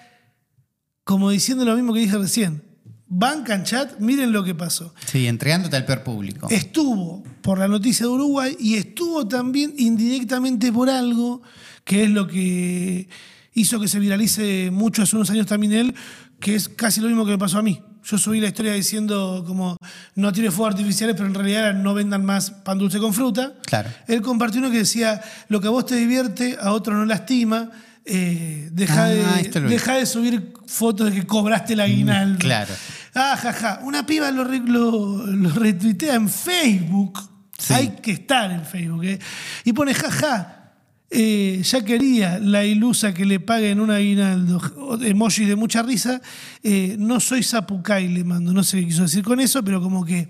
como diciendo lo mismo que dije recién. Bancan chat, miren lo que pasó Sí, entregándote al peor público. estuvo por la noticia de Uruguay y estuvo también indirectamente por algo que es lo que hizo que se viralice mucho hace unos años también él, que es casi lo mismo que me pasó a mí. Yo subí la historia diciendo como no tiene fuegos artificiales, pero en realidad no vendan más pan dulce con fruta. Claro. Él compartió uno que decía, lo que a vos te divierte, a otro no lastima. eh, deja, Ah, de, deja de subir fotos de que cobraste el aguinaldo. claro. Ah, jaja. Una piba lo, re- lo- lo retuitea en Facebook. Sí. Hay que estar en Facebook. ¿eh? Y pone, jaja. Eh, ya quería la ilusa que le paguen un aguinaldo. Emoji de mucha risa. Eh, no soy Zapucay, le mando. No sé qué quiso decir con eso, pero como que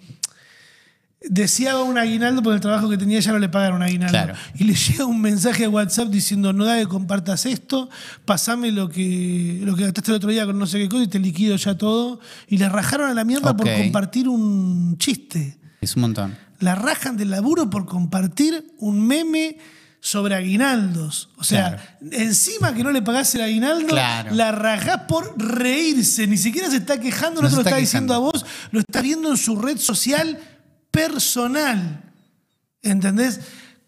deseaba un aguinaldo por el trabajo que tenía, ya no le pagaron un aguinaldo. Claro. Y le llega un mensaje a WhatsApp diciendo, no da que compartas esto, pasame lo que, lo que gastaste el otro día con no sé qué cosa y te liquido ya todo. Y le rajaron a la mierda por compartir un chiste. Es un montón. La rajan del laburo por compartir un meme sobre aguinaldos. O sea, encima que no le pagás el aguinaldo, Claro. la rajás por reírse. Ni siquiera se está quejando, no, No te se lo está, está diciendo a vos, lo está viendo en su red social personal. ¿Entendés?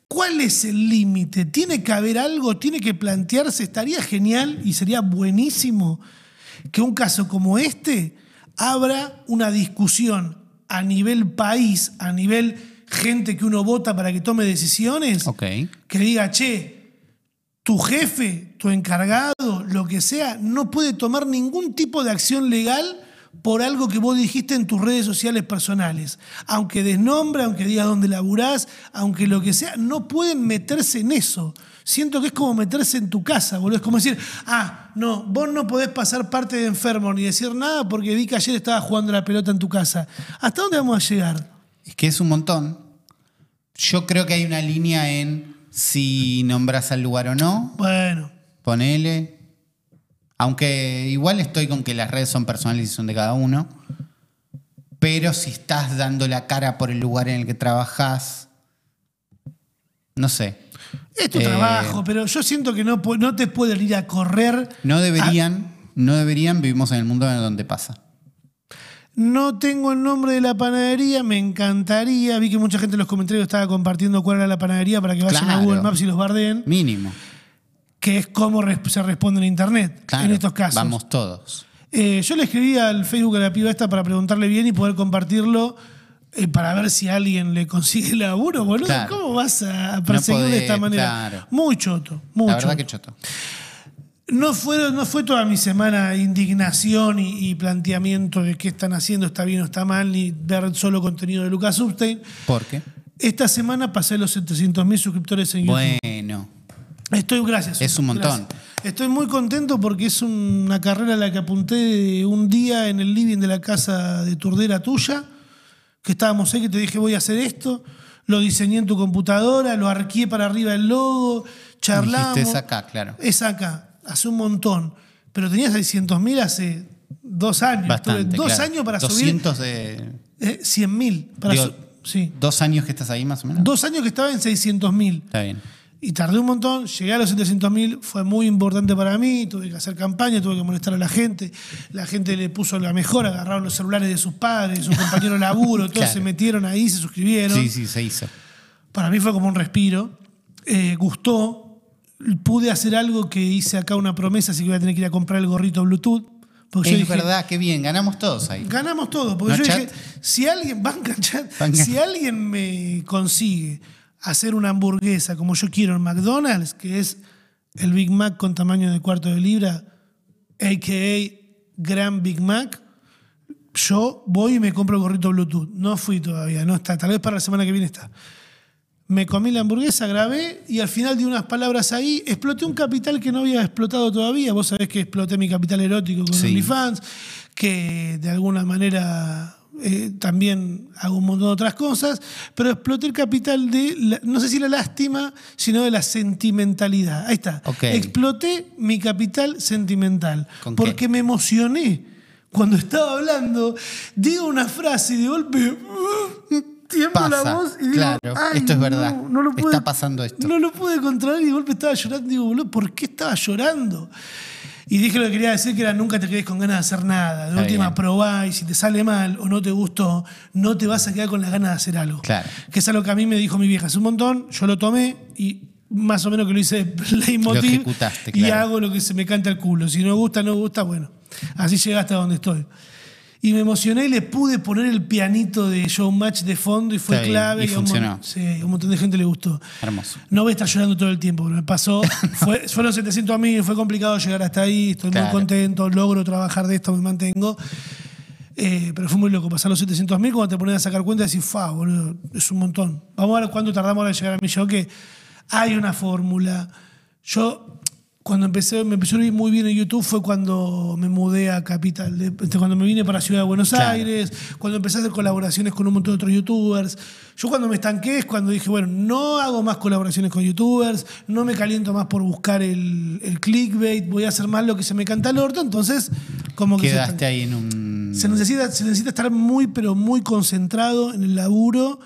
¿Cuál es el límite? ¿Tiene que haber algo? ¿Tiene que plantearse? Estaría genial y sería buenísimo que un caso como este abra una discusión a nivel país, a nivel gente que uno vota para que tome decisiones, que diga, che, tu jefe, tu encargado, lo que sea, no puede tomar ningún tipo de acción legal por algo que vos dijiste en tus redes sociales personales. Aunque desnombre, aunque diga dónde laburás, aunque lo que sea, no pueden meterse en eso. Siento que es como meterse en tu casa, boludo. Es como decir, ah, no, vos no podés pasar parte de enfermo ni decir nada porque vi que ayer estaba jugando la pelota en tu casa. ¿Hasta dónde vamos a llegar? Es que es un montón. Yo creo que hay una línea en si nombras al lugar o no. Bueno, Ponele. Aunque igual estoy con que las redes son personales y son de cada uno. Pero si estás dando la cara por el lugar en el que trabajas, no sé. es tu Eh, trabajo, pero yo siento que no, no te pueden ir a correr. No deberían, no deberían, vivimos en el mundo en donde pasa. No tengo el nombre de la panadería, me encantaría. Vi que mucha gente en los comentarios estaba compartiendo cuál era la panadería para que vayan a. Google Maps y los bardeen, Mínimo. que es cómo se responde en Internet Claro, en estos casos. Vamos todos. Eh, yo le escribí al Facebook a la piba esta para preguntarle bien y poder compartirlo eh, para ver si alguien le consigue laburo, boludo. Claro. ¿Cómo vas a perseguir de podés, esta manera? claro. Muy choto, muy La verdad choto. que choto. No fue, no fue toda mi semana indignación y, y planteamiento de qué están haciendo, está bien o está mal, ni ver solo contenido de Lucas Substein. ¿Por qué? Esta semana pasé los 700.000 suscriptores en YouTube. Bueno. Estoy, gracias. Es un montón. gracias. Estoy muy contento porque es una carrera a la que apunté un día en el living de la casa de Turdera tuya, que estábamos ahí, que te dije voy a hacer esto, lo diseñé en tu computadora, lo arqué para arriba el logo, charlamos. Dijiste, es acá, claro. Es acá, hace un montón. Pero tenía 600.000 hace dos años. Bastante. Tuve dos claro. años para 200 de. subir eh, 100.000. Para Digo, su- sí. ¿Dos años que estás ahí más o menos? Dos años que estaba en 600.000. Está bien. Y tardé un montón, llegué a los 700.000, fue muy importante para mí, tuve que hacer campaña, tuve que molestar a la gente, la gente le puso la mejor, agarraron los celulares de sus padres, de sus compañeros de laburo, todos Claro. se metieron ahí, se suscribieron. Sí, sí, se hizo. Para mí fue como un respiro, Eh, gustó, pude hacer algo que hice acá una promesa, así que voy a tener que ir a comprar el gorrito Bluetooth. Porque yo Es dije, verdad, qué bien, ganamos todos ahí. Ganamos todo, porque ¿No, yo chat? dije, si alguien, banca, chat, Banca. si alguien me consigue hacer una hamburguesa como yo quiero en McDonald's, que es el Big Mac con tamaño de cuarto de libra, a.k.a. Gran Big Mac, yo voy y me compro el gorrito Bluetooth. No fui todavía, no está, tal vez para la semana que viene está. Me comí la hamburguesa, grabé y al final di unas palabras ahí. Exploté un capital que no había explotado todavía. Vos sabés que exploté mi capital erótico con Sí. OnlyFans, que de alguna manera eh, también hago un montón de otras cosas, pero exploté el capital de, la- no sé si la lástima, sino de la sentimentalidad. Ahí está. Exploté mi capital sentimental. Porque me emocioné. Cuando estaba hablando, digo una frase y de golpe tiembla la voz y digo, claro, "Ay, esto es no, verdad. no lo Está pude- pasando esto. No lo pude controlar y de golpe estaba llorando. Digo, boludo, ¿por qué estaba llorando? Y dije lo que quería decir, que era nunca te quedes con ganas de hacer nada. De Está última, bien. probá y si te sale mal o no te gustó, no te vas a quedar con las ganas de hacer algo. Claro. Que es algo que a mí me dijo mi vieja hace un montón, yo lo tomé y más o menos que lo hice leitmotiv Lo y hago lo que se me canta el culo. Si no gusta, no gusta, bueno. Así llegué hasta donde estoy. Y me emocioné y le pude poner el pianito de Showmatch de fondo y fue Está bien, clave. y a un mon- funcionó. Sí, a un montón de gente le gustó. Hermoso. No voy a estar llorando todo el tiempo, pero me pasó. Fue, fueron 700 mil, fue complicado llegar hasta ahí. Estoy muy contento, logro trabajar de esto, me mantengo. Eh, pero fue muy loco pasar los 700 mil. Cuando te pones a sacar cuenta, decís, fa, boludo, es un montón. Vamos a ver cuánto tardamos en llegar a millón, que hay una fórmula. Yo, cuando empecé, me empezó a ir muy bien en YouTube fue cuando me mudé a Capital, de- este, cuando me vine para Ciudad de Buenos Claro. Aires, cuando empecé a hacer colaboraciones con un montón de otros youtubers. Yo cuando me estanqué es cuando dije, bueno, no hago más colaboraciones con youtubers, no me caliento más por buscar el, el clickbait, voy a hacer más lo que se me canta al orto, entonces como que Quedaste ahí en un. Se necesita, se necesita estar muy, pero muy concentrado en el laburo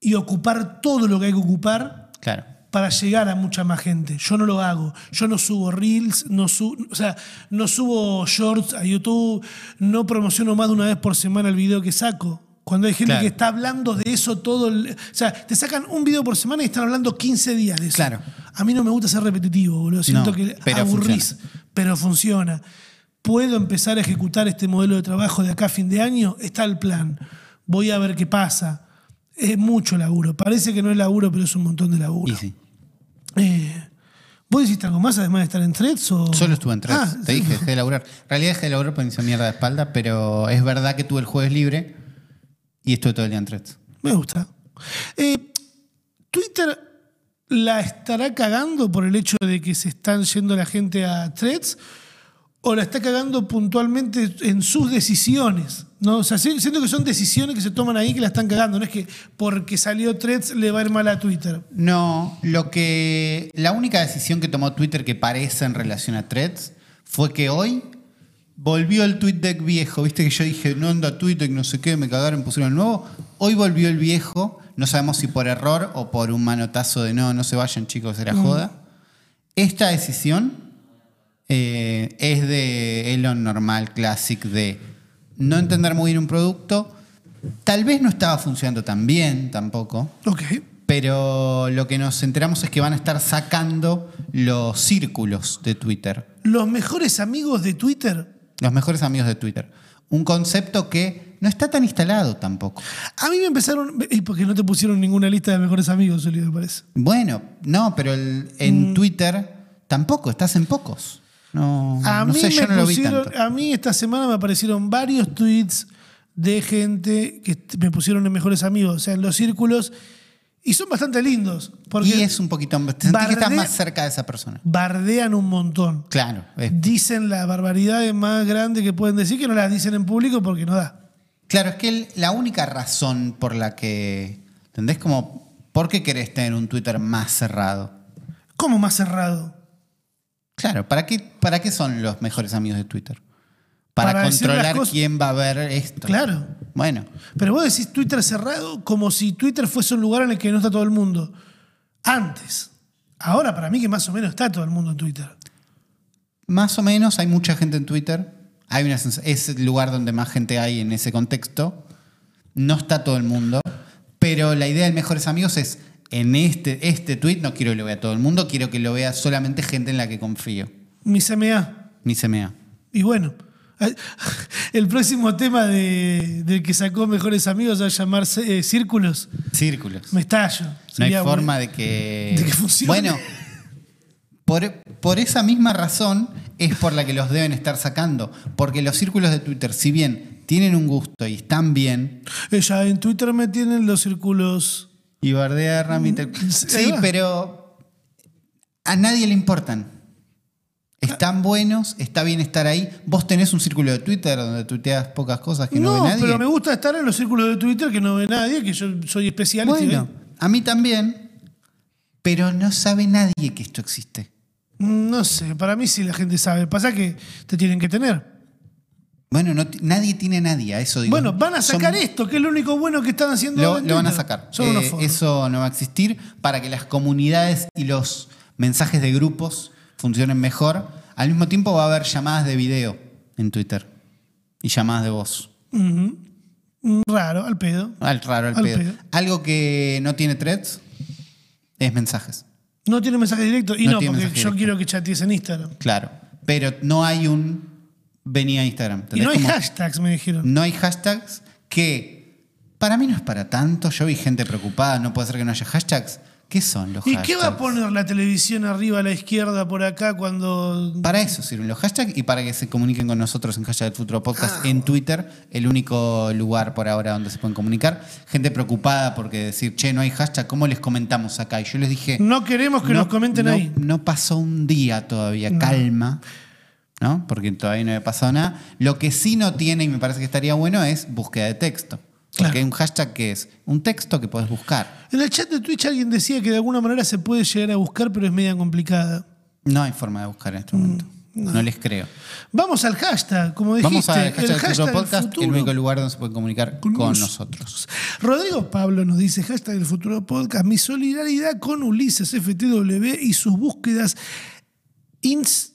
y ocupar todo lo que hay que ocupar Claro. Para llegar a mucha más gente. Yo no lo hago. Yo no subo reels, no subo, o sea, no subo shorts a YouTube, no promociono más de una vez por semana el video que saco. Cuando hay gente Claro. que está hablando de eso todo el, O sea, te sacan un video por semana y están hablando 15 días de eso. Claro. A mí no me gusta ser repetitivo, boludo. Siento No, que pero aburrís, funciona. pero funciona. ¿Puedo empezar a ejecutar este modelo de trabajo de acá a fin de año? Está el plan. Voy a ver qué pasa. Es mucho laburo. Parece que no es laburo, pero es un montón de laburo. Y sí. Eh, ¿Vos hiciste algo más además de estar en threads? O... Solo estuve en Threads. Ah, Te dije, dejé de laburar. En realidad dejé de laburar me hizo mierda de espalda, pero es verdad que tuve el jueves libre y estuve todo el día en Threads. Me gusta. Eh, ¿Twitter la estará cagando por el hecho de que se están yendo la gente a threads? ¿O la está cagando puntualmente en sus decisiones? ¿No? O sea, si- siento que son decisiones que se toman ahí que la están cagando. No es que porque salió threads le va a ir mal a Twitter. No, lo que. La única decisión que tomó Twitter que parece en relación a Threads fue que hoy volvió el tweet deck viejo. Viste que yo dije, no anda Twitter, no sé qué, me cagaron, pusieron el nuevo. Hoy volvió el viejo. No sabemos si por error o por un manotazo de no, no se vayan, chicos, era joda. Esta decisión eh, es de Elon normal, classic, de no entender muy bien un producto. Tal vez no estaba funcionando tan bien tampoco. Ok. Pero lo que nos enteramos es que van a estar sacando los círculos de Twitter. Los mejores amigos de Twitter. Los mejores amigos de Twitter. Un concepto que no está tan instalado tampoco. A mí me empezaron. ¿Y porque no te pusieron ninguna lista de mejores amigos, Solid, me parece? Bueno, no, pero el- Mm. en Twitter tampoco, estás en pocos. No, A no mí sé, me yo no lo vi pusieron, tanto. a mí esta semana me aparecieron varios tweets de gente que me pusieron en mejores amigos, o sea, en los círculos, y son bastante lindos, porque Y es un poquito. Sentí que estás más cerca de esa persona. bardean un montón. Claro. es- Dicen las barbaridades más grandes que pueden decir, que no las dicen en público porque no da. Claro, es que el- la única razón por la que. ¿Entendés? Como. ¿Por qué querés tener un Twitter más cerrado? ¿Cómo más cerrado? Claro, ¿para qué, ¿para qué son los mejores amigos de Twitter? Para, controlar quién va a ver esto. Claro. Bueno, Pero vos decís Twitter cerrado como si Twitter fuese un lugar en el que no está todo el mundo. Antes. Ahora para mí que más o menos está todo el mundo en Twitter. más o menos hay mucha gente en Twitter. Hay una es el lugar donde más gente hay en ese contexto. No está todo el mundo. Pero la idea del Mejores Amigos es, en este, este tweet no quiero que lo vea todo el mundo, quiero que lo vea solamente gente en la que confío. Mi CMA. Se mea. Y bueno, el próximo tema de, del que sacó Mejores Amigos va a llamarse eh, Círculos. Círculos. Me estallo. No hay forma de que. de que funcione. Bueno, por, por esa misma razón es por la que los deben estar sacando. Porque los círculos de Twitter, si bien tienen un gusto y están bien. Ella en Twitter me tienen los círculos. Y bardea Ramita. Mm, ahí Sí, pero a nadie le importan. Están buenos, está bien estar ahí. Vos tenés un círculo de Twitter donde tuiteas pocas cosas que no, No, ve nadie. pero me gusta estar en los círculos de Twitter que no ve nadie, que yo soy especial. y Bueno, a mí también. Pero no sabe nadie que esto existe. ve. No sé, para mí sí la gente sabe. Pasa que te tienen que tener. Bueno, no nadie tiene a nadie, a eso digo. Bueno, van a sacar Son- esto, que es lo único bueno que están haciendo. Lo, van a sacar. Son Eh, unos eso no va a existir para que las comunidades y los mensajes de grupos funcionen mejor. Al mismo tiempo va a haber llamadas de video en Twitter y llamadas de voz. Mm, Raro, al pedo. Al raro, al, Al pedo. pedo. Algo que no tiene threads es mensajes. No tiene mensaje directo. Y No no, porque yo directo. quiero que chatees en Instagram. Claro. Pero no hay un venía a Instagram. Y no hay Como- hashtags, me dijeron. No hay hashtags que para mí no es para tanto. Yo vi gente preocupada, no puede ser que no haya hashtags. ¿Qué son los ¿Y hashtags? qué va a poner la televisión arriba a la izquierda por acá cuando. Para eso sirven los hashtags y para que se comuniquen con nosotros en Hashtag del Futuro Podcast Ah, en Twitter, el único lugar por ahora donde se pueden comunicar. Gente preocupada porque decir, che, no hay hashtag, ¿cómo les comentamos acá? Y yo les dije, No queremos que no- nos comenten no- ahí. No pasó un día todavía, calma, ¿no? Porque todavía no había pasado nada. Lo que sí no tiene, y me parece que estaría bueno, es búsqueda de texto. Porque Claro. hay un hashtag que es un texto que puedes buscar. En el chat de Twitch alguien decía que de alguna manera se puede llegar a buscar, pero es media complicada. No hay forma de buscar en este momento. no. les creo. Vamos al hashtag, como dijiste. Vamos al hashtag, el del Futuro hashtag del Podcast, el futuro. único lugar donde se pueden comunicar con, nos- nosotros. Rodrigo Pablo nos dice, hashtag del futuro podcast, mi solidaridad con Ulises FTW y sus búsquedas ins-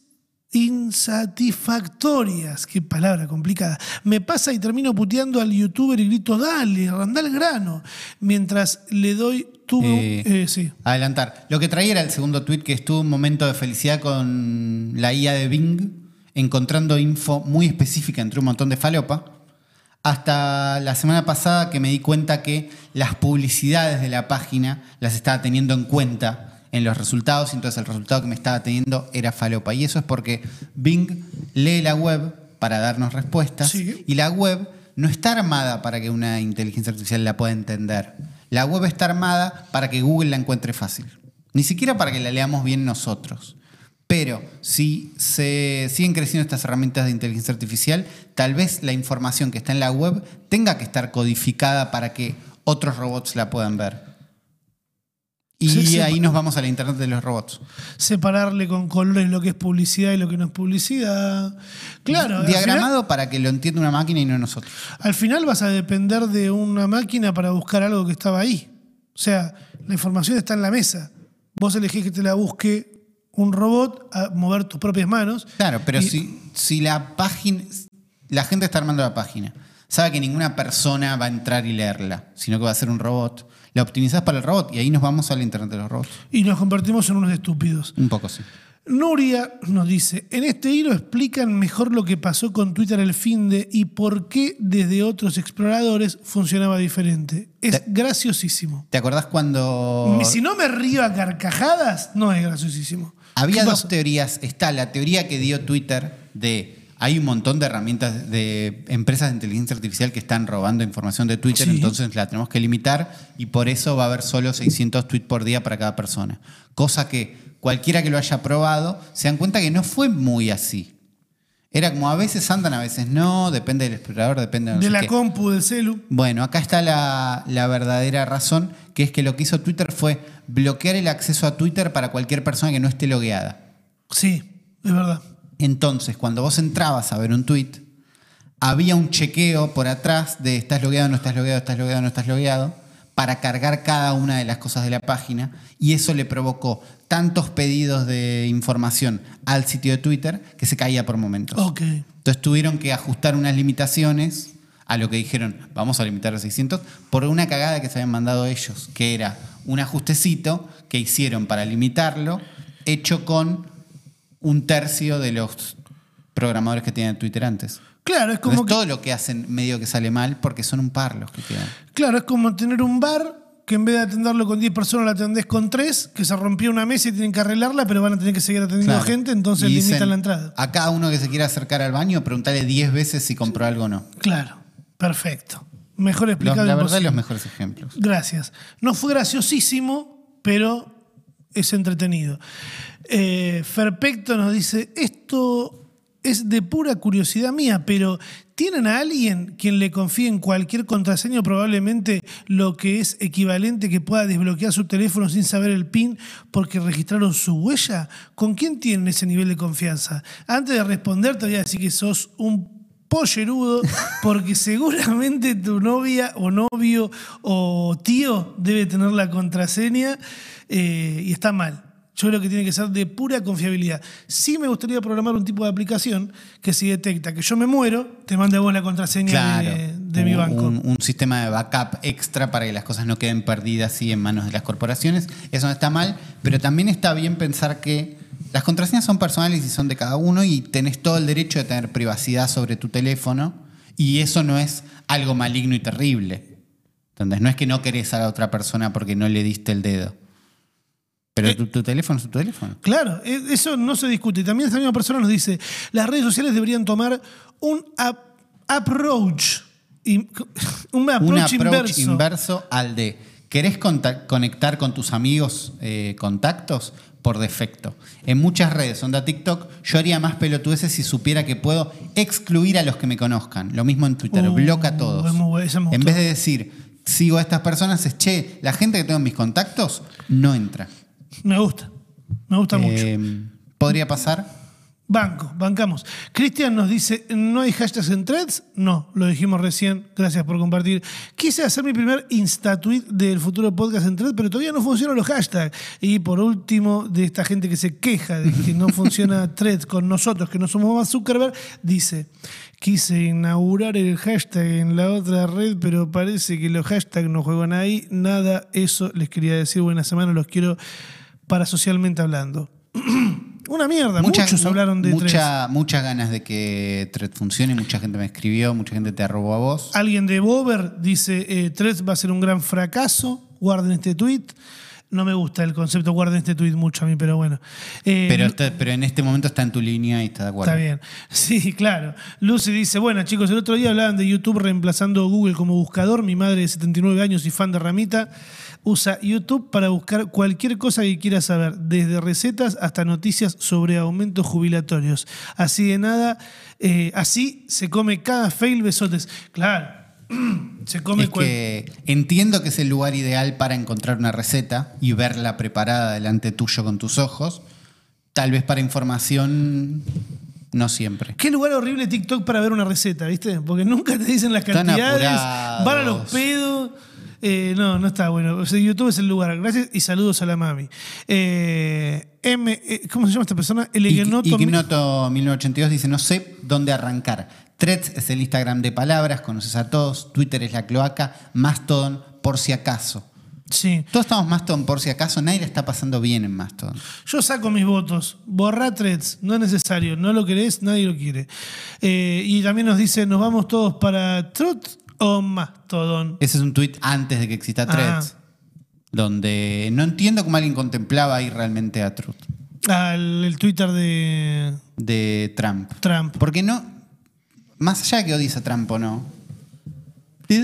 insatisfactorias. Qué palabra complicada. Me pasa y termino puteando al youtuber y grito, dale, anda al grano. Mientras le doy tubo... Eh, eh, sí. Adelantar. Lo que traía era el segundo tweet que estuvo un momento de felicidad con la IA de Bing, encontrando info muy específica entre un montón de falopa. Hasta la semana pasada que me di cuenta que las publicidades de la página las estaba teniendo en cuenta en los resultados y entonces el resultado que me estaba teniendo era falopa. Y eso es porque Bing lee la web para darnos respuestas Sí. y la web no está armada para que una inteligencia artificial la pueda entender. La web está armada para que Google la encuentre fácil. Ni siquiera para que la leamos bien nosotros. Pero si se siguen creciendo estas herramientas de inteligencia artificial, tal vez la información que está en la web tenga que estar codificada para que otros robots la puedan ver. Y ahí nos vamos a la Internet de los robots. Separarle con colores lo que es publicidad y lo que no es publicidad. Claro, final, Diagramado para que lo entienda una máquina y no nosotros. al final vas a depender de una máquina para buscar algo que estaba ahí. O sea, la información está en la mesa. Vos elegís que te la busque un robot a mover tus propias manos. Claro, pero Y- si, si la página. La gente está armando la página. Sabe que ninguna persona va a entrar y leerla, sino que va a ser un robot. La optimizás para el robot y ahí nos vamos a la Internet de los robots. Y nos convertimos en unos estúpidos. Un poco sí. Nuria nos dice, en este hilo explican mejor lo que pasó con Twitter el fin de y por qué desde otros exploradores funcionaba diferente. Es Te- graciosísimo. ¿Te acordás cuando Si no me río a carcajadas, no es graciosísimo. había ¿Qué dos teorías? Está la teoría que dio Twitter de hay un montón de herramientas de empresas de inteligencia artificial que están robando información de Twitter, Sí. entonces la tenemos que limitar y por eso va a haber solo 600 tweets por día para cada persona. Cosa que cualquiera que lo haya probado se dan cuenta que no fue muy así. Era como a veces andan, a veces no, depende del explorador, depende de no De la qué. compu, del celu. Bueno, acá está la, la verdadera razón, que es que lo que hizo Twitter fue bloquear el acceso a Twitter para cualquier persona que no esté logueada. Sí, es verdad. Entonces, cuando vos entrabas a ver un tweet, había un chequeo por atrás de estás logueado, no estás logueado, estás logueado, no estás logueado, para cargar cada una de las cosas de la página y eso le provocó tantos pedidos de información al sitio de Twitter que se caía por momentos. Ok. Entonces tuvieron que ajustar unas limitaciones a lo que dijeron, vamos a limitar a 600, por una cagada que se habían mandado ellos, que era un ajustecito que hicieron para limitarlo, hecho con un tercio de los programadores que tenían Twitter antes. Claro, es como que- todo lo que hacen medio que sale mal porque son un par los que quedan. Claro, es como tener un bar que en vez de atenderlo con 10 personas lo atendés con 3, que se rompió una mesa y tienen que arreglarla, pero van a tener que seguir atendiendo Claro. gente, entonces Y limitan dicen, la entrada. A cada uno que se quiera acercar al baño, preguntarle 10 veces si compró algo o no. Claro, perfecto. Mejor Los- explicado la verdad, imposible. los mejores ejemplos. Gracias. No fue graciosísimo, pero es entretenido. Eh, Ferpecto nos dice, esto es de pura curiosidad mía, pero ¿tienen a alguien quien le confíe en cualquier contraseña probablemente lo que es equivalente que pueda desbloquear su teléfono sin saber el PIN porque registraron su huella? ¿Con quién tienen ese nivel de confianza? Antes de responder te voy a decir que sos un pollerudo porque seguramente tu novia o novio o tío debe tener la contraseña eh, y está mal. Yo creo que tiene que ser de pura confiabilidad. Sí me gustaría programar un tipo de aplicación que si detecta que yo me muero, te mande a vos la contraseña Claro. de, de mi banco. Un, un sistema de backup extra para que las cosas no queden perdidas así en manos de las corporaciones. Eso no está mal, pero también está bien pensar que las contraseñas son personales y son de cada uno y tenés todo el derecho de tener privacidad sobre tu teléfono y eso no es algo maligno y terrible. Entonces, no es que no querés a la otra persona porque no le diste el dedo. Pero Eh, tu, tu teléfono es tu teléfono. Claro, e- eso no se discute. También esta misma persona nos dice, las redes sociales deberían tomar un ap- approach, in- un approach, un approach inverso. inverso al de ¿querés conectar con tus amigos eh, contactos? Por defecto. En muchas redes, onda TikTok, yo haría más pelotudeces si supiera que puedo excluir a los que me conozcan. Lo mismo en Twitter, Uh, bloca a todos. muy en vez de decir, sigo a estas personas, es che, la gente que tengo en mis contactos no entra. Me gusta, me gusta mucho. Eh, ¿Podría pasar? Banco, bancamos. Cristian nos dice, ¿no hay hashtags en threads? No, lo dijimos recién, gracias por compartir. Quise hacer mi primer insta-tweet del futuro podcast en threads, pero todavía no funcionan los hashtags. Y por último, de esta gente que se queja de que no funciona threads con nosotros, que no somos más Zuckerberg, dice, quise inaugurar el hashtag en la otra red, pero parece que los hashtags no juegan ahí. Nada, eso les quería decir. Buena semana, los quiero para socialmente hablando. Una mierda, muchos mu- hablaron de threads. mucha- Muchas ganas de que Thread funcione, mucha gente me escribió, mucha gente te arrobó a vos. Alguien de Bover dice, eh, Threads va a ser un gran fracaso, guarden este tweet. No me gusta el concepto, guarden este tweet mucho a mí, pero bueno. Eh, Pero, está- pero en este momento está en tu línea y está de acuerdo. Está bien. Sí, claro. Lucy dice, bueno chicos, el otro día hablaban de YouTube reemplazando Google como buscador. Mi madre de 79 años y fan de Ramita usa YouTube para buscar cualquier cosa que quiera saber, desde recetas hasta noticias sobre aumentos jubilatorios. Así de nada, eh, así se come cada fail besotes. Claro, se come Es que entiendo que es el lugar ideal para encontrar una receta y verla preparada delante tuyo con tus ojos. Tal vez para información, no siempre. Qué lugar horrible TikTok para ver una receta, ¿viste? Porque nunca te dicen las Están cantidades, apurados. van a los pedos. Eh, no, no está bueno. O sea, YouTube es el lugar. Gracias y saludos a la mami. Eh, M, eh, ¿Cómo se llama esta persona? El Ignoto- Ignoto 1982 dice, no sé dónde arrancar. Threads es el Instagram de palabras, conoces a todos. Twitter es la cloaca. Mastodon, por si acaso. Sí. Todos estamos Mastodon por si acaso. Nadie la está pasando bien en Mastodon. Yo saco mis votos. Borra threads. No es necesario. No lo querés, nadie lo quiere. Eh, y también nos dice, ¿nos vamos todos para Truth o Mastodon? Ese es un tweet antes de que exista Threads. Donde no entiendo cómo alguien contemplaba ir realmente a Truth. Al el Twitter de De Trump. Trump. Porque no, más allá de que odies a Trump o no,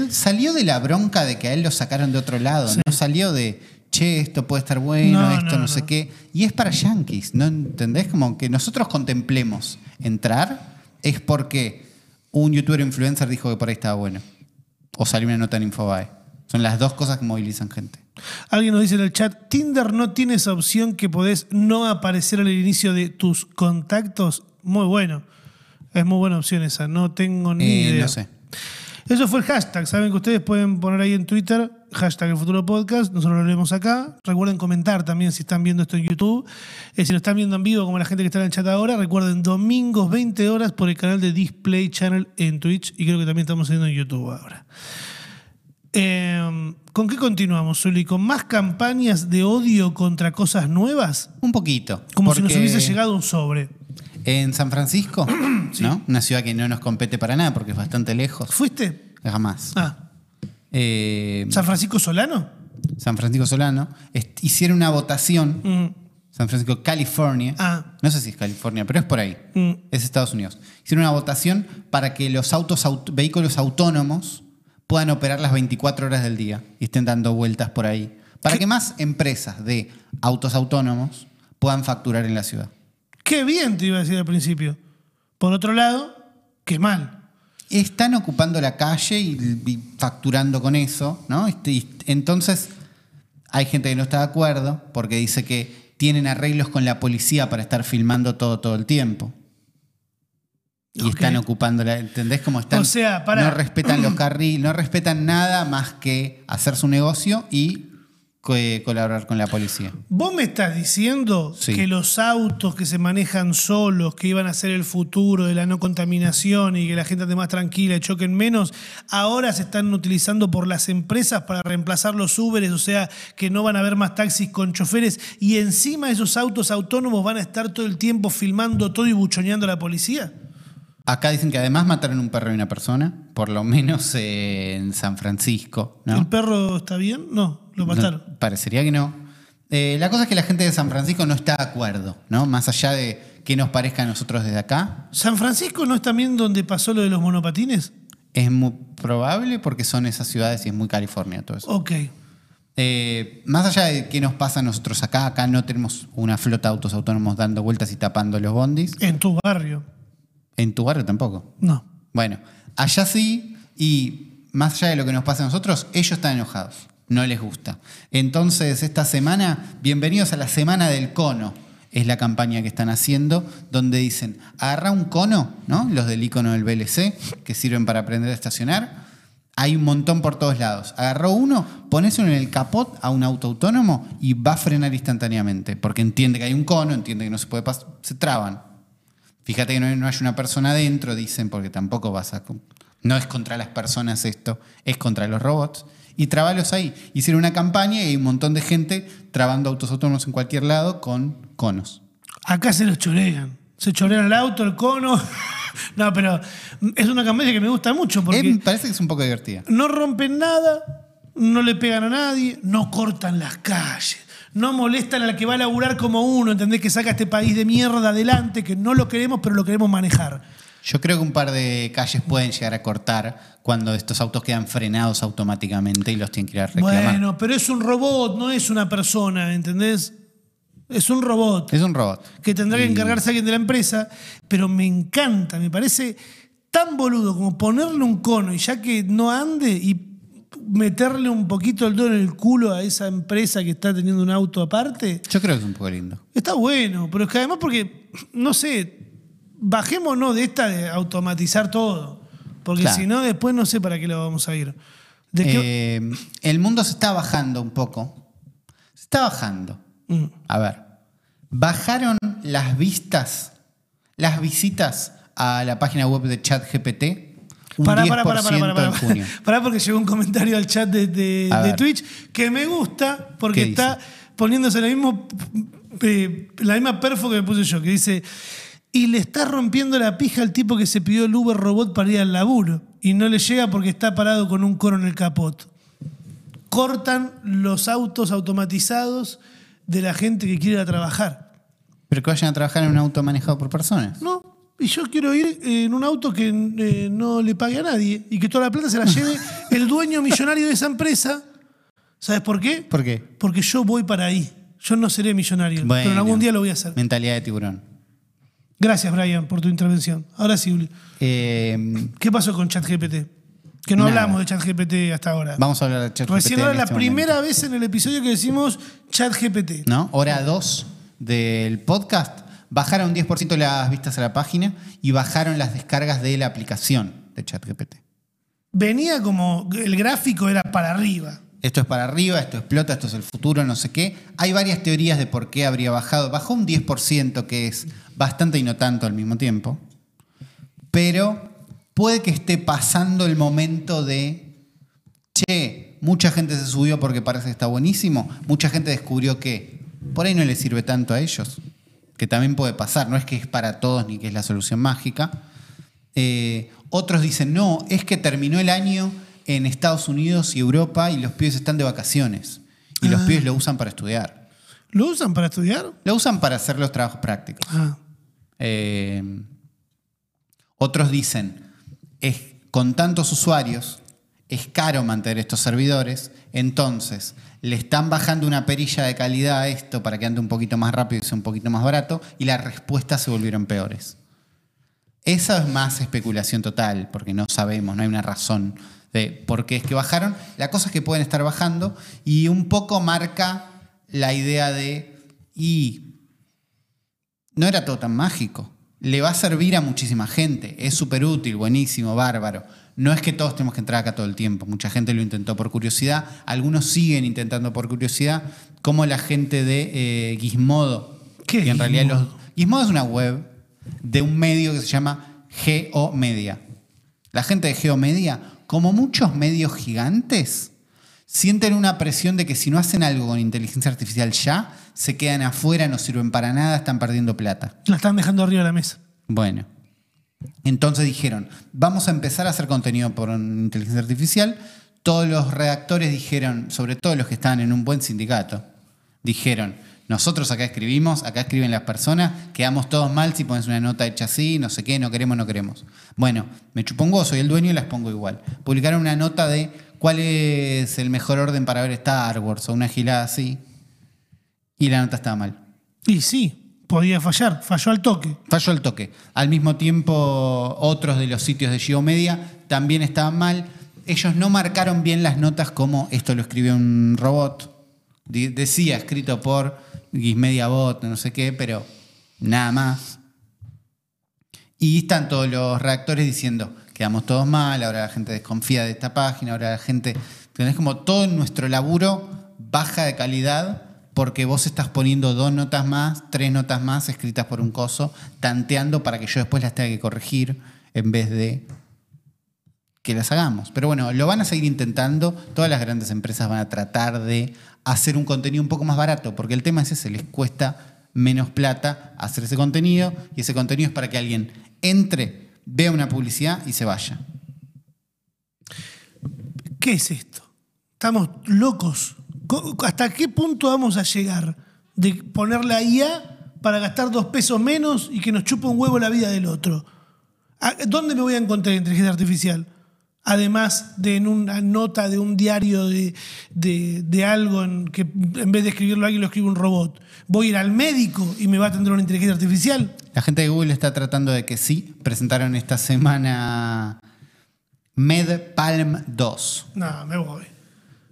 salió de la bronca de que a él lo sacaron de otro lado, no salió de, che, esto puede estar bueno, No, esto no, no, sé no. qué. Y es para yankees, ¿no entendés? Como que nosotros contemplemos entrar es porque un youtuber influencer dijo que por ahí estaba bueno. O salió una nota en Infobae. Son las dos cosas que movilizan gente. Alguien nos dice en el chat, Tinder no tiene esa opción que podés no aparecer al inicio de tus contactos. Muy bueno. Es muy buena opción esa. No tengo ni Eh, idea. no sé. Eso fue el hashtag. Saben que ustedes pueden poner ahí en Twitter, hashtag el futuro podcast. Nosotros lo leemos acá. Recuerden comentar también si están viendo esto en YouTube. Eh, si lo están viendo en vivo, como la gente que está en el chat ahora, recuerden domingos 20 horas por el canal de Display Channel en Twitch. Y creo que también estamos haciendo en YouTube ahora. Eh, ¿Con qué continuamos, Zuli? ¿Con más campañas de odio contra cosas nuevas? Un poquito. Como si nos hubiese llegado un sobre. En San Francisco, ¿no? Una ciudad que no nos compete para nada porque es bastante lejos. ¿Fuiste? Jamás. Ah, Eh, ¿San Francisco Solano? San Francisco Solano. hicieron una votación. Mm, San Francisco, California. Ah. No sé si es California, pero es por ahí. Mm. Es Estados Unidos. Hicieron una votación para que los autos, aut- vehículos autónomos puedan operar las 24 horas del día y estén dando vueltas por ahí. Para que más empresas de autos autónomos puedan facturar en la ciudad. Qué bien, te iba a decir al principio. Por otro lado, qué mal. Están ocupando la calle y, y facturando con eso, ¿no? Este, y entonces hay gente que no está de acuerdo porque dice que tienen arreglos con la policía para estar filmando todo todo el tiempo. Y están ocupando la, ¿entendés cómo están? O sea, pará. no respetan los carriles, no respetan nada más que hacer su negocio y colaborar con la policía. ¿Vos me estás diciendo Sí. que los autos que se manejan solos, que iban a ser el futuro de la no contaminación y que la gente ande más tranquila y choquen menos, ahora se están utilizando por las empresas para reemplazar los Uberes? O sea, que no van a haber más taxis con choferes y encima esos autos autónomos van a estar todo el tiempo filmando todo y buchoneando a la policía. Acá dicen que además mataron un perro y una persona, por lo menos eh, en San Francisco, ¿no? ¿El perro está bien? No, No, parecería que no. Eh, la cosa es que la gente de San Francisco no está de acuerdo, ¿no? Más allá de que nos parezca a nosotros desde acá, ¿San Francisco no es también donde pasó lo de los monopatines? es muy probable porque son esas ciudades y es muy California todo eso. Ok. Eh, más allá de qué nos pasa a nosotros acá, acá no tenemos una flota de autos autónomos dando vueltas y tapando los bondis. En tu barrio. En tu barrio tampoco. No. Bueno, allá sí, y más allá de lo que nos pasa a nosotros, ellos están enojados, no les gusta. Entonces, esta semana, bienvenidos a la Semana del Cono, es la campaña que están haciendo, donde dicen, agarra un cono, ¿no? Los del icono del VLC, que sirven para aprender a estacionar. Hay un montón por todos lados. Agarró uno, ponéselo en el capot a un auto autónomo y va a frenar instantáneamente, porque entiende que hay un cono, entiende que no se puede pasar, se traban. Fíjate que no, no hay una persona adentro, dicen, porque tampoco vas a... No es contra las personas esto, es contra los robots. Y trabalos ahí. Hicieron una campaña y hay un montón de gente trabando autos autónomos en cualquier lado con conos. Acá se los chorean. Se chorean el auto, el cono. no, pero es una campaña que me gusta mucho porque Eh, me parece que es un poco divertida. no rompen nada, no le pegan a nadie, no cortan las calles, no molestan al que va a laburar como uno, ¿entendés? Que saca este país de mierda adelante, que no lo queremos, pero lo queremos manejar. Yo creo que un par de calles pueden llegar a cortar cuando estos autos quedan frenados automáticamente y los tienen que ir a reclamar. Bueno, pero es un robot, no es una persona, ¿entendés? Es un robot. Es un robot. Que tendrá que Y- encargarse alguien de la empresa, pero me encanta, me parece tan boludo como ponerle un cono y ya que no ande y meterle un poquito el dedo en el culo a esa empresa que está teniendo un auto aparte, Yo creo que es un poco lindo. está bueno, pero es que además porque, no sé, bajémonos de esta de automatizar todo, porque Claro. si no después no sé para qué lo vamos a ir. ¿De qué? Eh, el mundo se está bajando un poco. Se está bajando. Mm. A ver. Bajaron las vistas, las visitas a la página web de ChatGPT un Pará, 10% pará, pará, pará, pará, junio. Pará, porque llegó un comentario al chat de, de-. Twitch que me gusta porque ¿Qué está poniéndose la, mismo, eh, la misma perfo que me puse yo, que dice, y le está rompiendo la pija al tipo que se pidió el Uber Robot para ir al laburo y no le llega porque está parado con un coro en el capot. Cortan los autos automatizados de la gente que quiere ir a trabajar. Pero que vayan a trabajar en un auto manejado por personas. No, y yo quiero ir en un auto que eh, no le pague a nadie y que toda la plata se la lleve el dueño millonario de esa empresa. ¿Sabes por qué? ¿Por qué? Porque yo voy para ahí. Yo no seré millonario, pero en Bueno. algún día lo voy a hacer. Mentalidad de tiburón. Gracias, Brian, por tu intervención. Ahora sí, Uli. Eh, ¿qué pasó con ChatGPT? Que no Nada. hablamos de ChatGPT hasta ahora. vamos a hablar de ChatGPT. Recién ahora es la este primera momento. vez en el episodio que decimos ChatGPT. ¿No? Hora 2 del podcast. Bajaron 10% las vistas a la página y bajaron las descargas de la aplicación de ChatGPT. Venía como. El gráfico era para arriba. Esto es para arriba, esto explota, esto es el futuro, no sé qué. Hay varias teorías de por qué habría bajado. Bajó un 10%, que es bastante y no tanto al mismo tiempo. Pero puede que esté pasando el momento de, che, mucha gente se subió porque parece que está buenísimo. Mucha gente descubrió que por ahí no le sirve tanto a ellos. Que también puede pasar. No es que es para todos ni que es la solución mágica. Eh, otros dicen, no, es que terminó el año en Estados Unidos y Europa y los pibes están de vacaciones. Y los Ah. pibes lo usan para estudiar. ¿Lo usan para estudiar? Lo usan para hacer los trabajos prácticos. Ah. Eh, otros dicen, es, con tantos usuarios, es caro mantener estos servidores, entonces le están bajando una perilla de calidad a esto para que ande un poquito más rápido y sea un poquito más barato, y las respuestas se volvieron peores. Esa es más especulación total, porque no sabemos, no hay una razón de por qué es que bajaron. La cosa es que pueden estar bajando y un poco marca la idea de, y no era todo tan mágico. Le va a servir a muchísima gente. Es súper útil, buenísimo, bárbaro. No es que todos tenemos que entrar acá todo el tiempo. Mucha gente lo intentó por curiosidad. Algunos siguen intentando por curiosidad, como la gente de eh, Gizmodo. ¿Qué que en realidad Gizmodo? los, Gizmodo es una web de un medio que se llama Geomedia. La gente de Geomedia, como muchos medios gigantes, sienten una presión de que si no hacen algo con inteligencia artificial ya, se quedan afuera, no sirven para nada, están perdiendo plata. La están dejando arriba de la mesa. Bueno, entonces dijeron, vamos a empezar a hacer contenido por inteligencia artificial. Todos los redactores dijeron, sobre todo los que estaban en un buen sindicato, dijeron, nosotros acá escribimos, acá escriben las personas, quedamos todos mal si pones una nota hecha así, no sé qué, no queremos, no queremos. Bueno, me chupo un huevo, soy el dueño y las pongo igual. Publicaron una nota de cuál es el mejor orden para ver Star Wars o una gilada así, y la nota estaba mal. Y sí, podía fallar, falló al toque. Falló el toque. Al mismo tiempo, otros de los sitios de Geomedia también estaban mal. Ellos no marcaron bien las notas como esto lo escribió un robot. Di- Decía escrito por Gizmedia Bot, no sé qué, pero nada más. Y están todos los redactores diciendo, quedamos todos mal, ahora la gente desconfía de esta página, ahora la gente... Tenés como todo nuestro laburo baja de calidad porque vos estás poniendo dos notas más, tres notas más escritas por un coso, tanteando para que yo después las tenga que corregir en vez de que las hagamos. Pero bueno, lo van a seguir intentando. Todas las grandes empresas van a tratar de hacer un contenido un poco más barato, porque el tema es ese, les cuesta menos plata hacer ese contenido y ese contenido es para que alguien entre, vea una publicidad y se vaya. ¿Qué es esto? Estamos locos Co- ¿Hasta qué punto vamos a llegar de poner la IA para gastar dos pesos menos y que nos chupe un huevo la vida del otro? ¿A- ¿Dónde me voy a encontrar inteligencia artificial? Además de en una nota de un diario de, de- de algo en que en vez de escribirlo alguien lo escribe un robot. Voy a ir al médico y me va a atender una inteligencia artificial. La gente de Google está tratando de que sí. Presentaron esta semana MedPalm 2. No, me voy.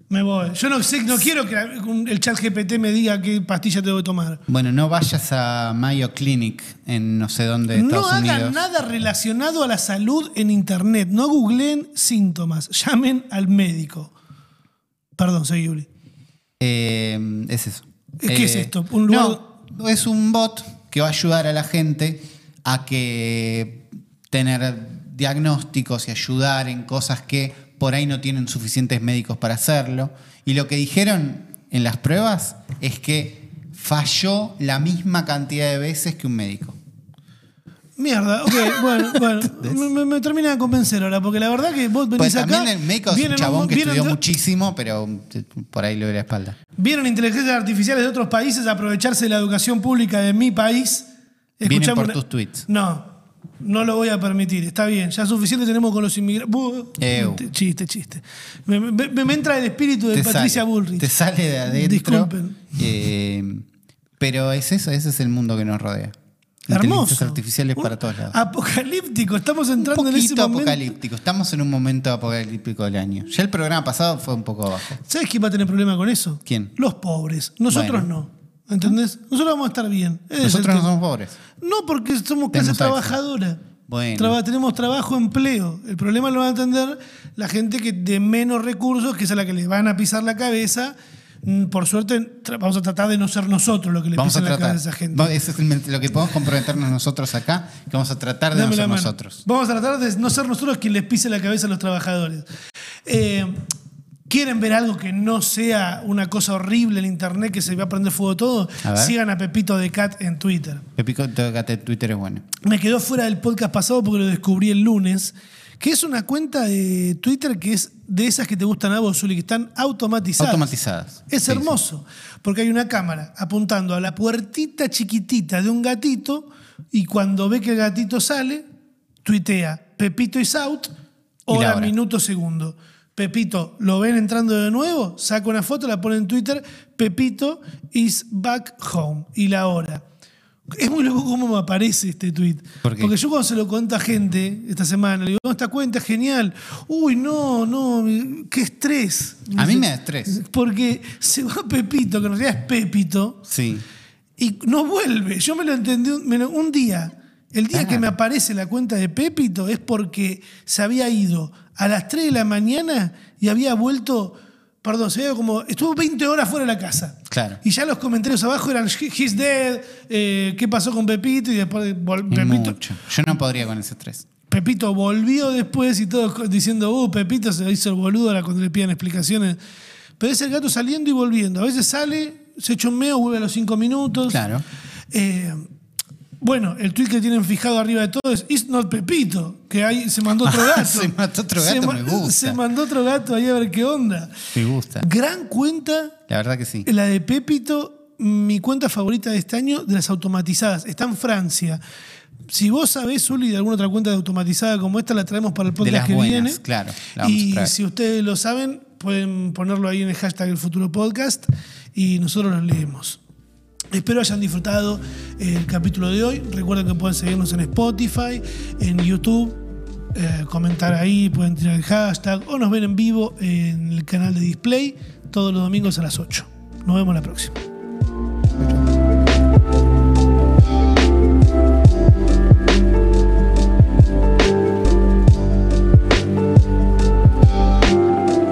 Me voy. Yo no sé, no quiero que el chat GPT me diga qué pastilla tengo que tomar. Bueno, no vayas a Mayo Clinic en no sé dónde de No hagan Unidos. nada relacionado a la salud en internet. No googleen síntomas. Llamen al médico. Perdón, soy Yuli. Eh, es eso. ¿Qué Eh, es esto? ¿Un lugar- No, es un bot que va a ayudar a la gente a que tener diagnósticos y ayudar en cosas que por ahí no tienen suficientes médicos para hacerlo. Y lo que dijeron en las pruebas es que falló la misma cantidad de veces que un médico. Mierda, ok, bueno, bueno. me, me- me termina de convencer ahora, porque la verdad que vos venís Pues acá. también el médico es un chabón que estudió muchísimo, pero por ahí le duele la espalda. Vieron inteligencias artificiales de otros países aprovecharse de la educación pública de mi país. Vienen Escuchamos por una- tus tweets. No, no lo voy a permitir. Está bien, ya suficiente tenemos con los inmigrantes. Chiste, chiste. Me, me- me entra el espíritu de Te Patricia sale, Bullrich. Te sale de adentro. Disculpen. Eh, pero es eso, ese es el mundo que nos rodea. Hermoso. Artificiales Un- para todos lados. Apocalíptico, estamos un entrando en ese momento. apocalíptico. Estamos en un momento apocalíptico del año. Ya el programa pasado fue un poco abajo. ¿Sabes quién va a tener problema con eso? ¿Quién? Los pobres. Nosotros Bueno. no. ¿Entendés? Nosotros vamos a estar bien. Ese Nosotros no somos pobres. No, porque somos Tenemos clase trabajadora. Bueno. Traba- tenemos trabajo, empleo. El problema lo va a entender la gente que de menos recursos, que es a la que le van a pisar la cabeza. Mm, Por suerte, tra- vamos a tratar de no ser nosotros los que le Vamos a la tratar. cabeza a esa gente. Va- Eso es el- lo que podemos comprometernos nosotros acá, que vamos a tratar de Dame no la ser mano. nosotros. Vamos a tratar de no ser nosotros quien les pise la cabeza a los trabajadores. Eh, ¿Quieren ver algo que no sea una cosa horrible en internet que se va a prender fuego todo? A. Sigan a Pepito de Cat en Twitter. Pepico Tócate Twitter es bueno. Me quedó fuera del podcast pasado porque lo descubrí el lunes, que es una cuenta de Twitter que es de esas que te gustan a vos, Zuli, que están automatizadas. Automatizadas. Es Sí, hermoso, porque hay una cámara apuntando a la puertita chiquitita de un gatito y cuando ve que el gatito sale, tuitea Pepito is out, hora, hora. minuto, segundo. Pepito, lo ven entrando de nuevo, saca una foto, la pone en Twitter, Pepito is back home y la hora. Es muy loco cómo me aparece este tweet. Porque yo cuando se lo cuento a gente esta semana, le digo, "No, esta cuenta es genial. Uy, no, no, qué estrés. A mí me da estrés. Porque se va Pepito, que en realidad es Pepito, Sí. y no vuelve. Yo me lo entendí un, me lo- un día. El día Claro. que me aparece la cuenta de Pepito es porque se había ido a las 3 de la mañana y había vuelto, perdón, se había como, estuvo 20 horas fuera de la casa. Claro. Y ya los comentarios abajo eran, he's dead, eh, ¿qué pasó con Pepito? Y después Pepito, mucho. Yo no podría con ese estrés. Pepito volvió después y todos diciendo, uh, Pepito se hizo el boludo ahora cuando le piden explicaciones. Pero es el gato saliendo y volviendo. A veces sale, se echa un meo, vuelve a los cinco minutos. Claro. Eh, bueno, el tweet que tienen fijado arriba de todo es It's not Pepito, que ahí se mandó otro gato. se mandó otro gato, me gusta. Se mandó otro gato ahí a ver qué onda. Me gusta. Gran cuenta, La verdad que sí. la de Pepito, mi cuenta favorita de este año, de las automatizadas. Está en Francia. Si vos sabés, Uli, de alguna otra cuenta de automatizada como esta, la traemos para el podcast las que buenas, viene. claro, la vamos a Y si ustedes lo saben, pueden ponerlo ahí en el hashtag El Futuro Podcast y nosotros los leemos. Espero hayan disfrutado el capítulo de hoy. Recuerden que pueden seguirnos en Spotify, en YouTube, eh, comentar ahí, pueden tirar el hashtag o nos ven en vivo en el canal de Display todos los domingos a las 8. Nos vemos la próxima.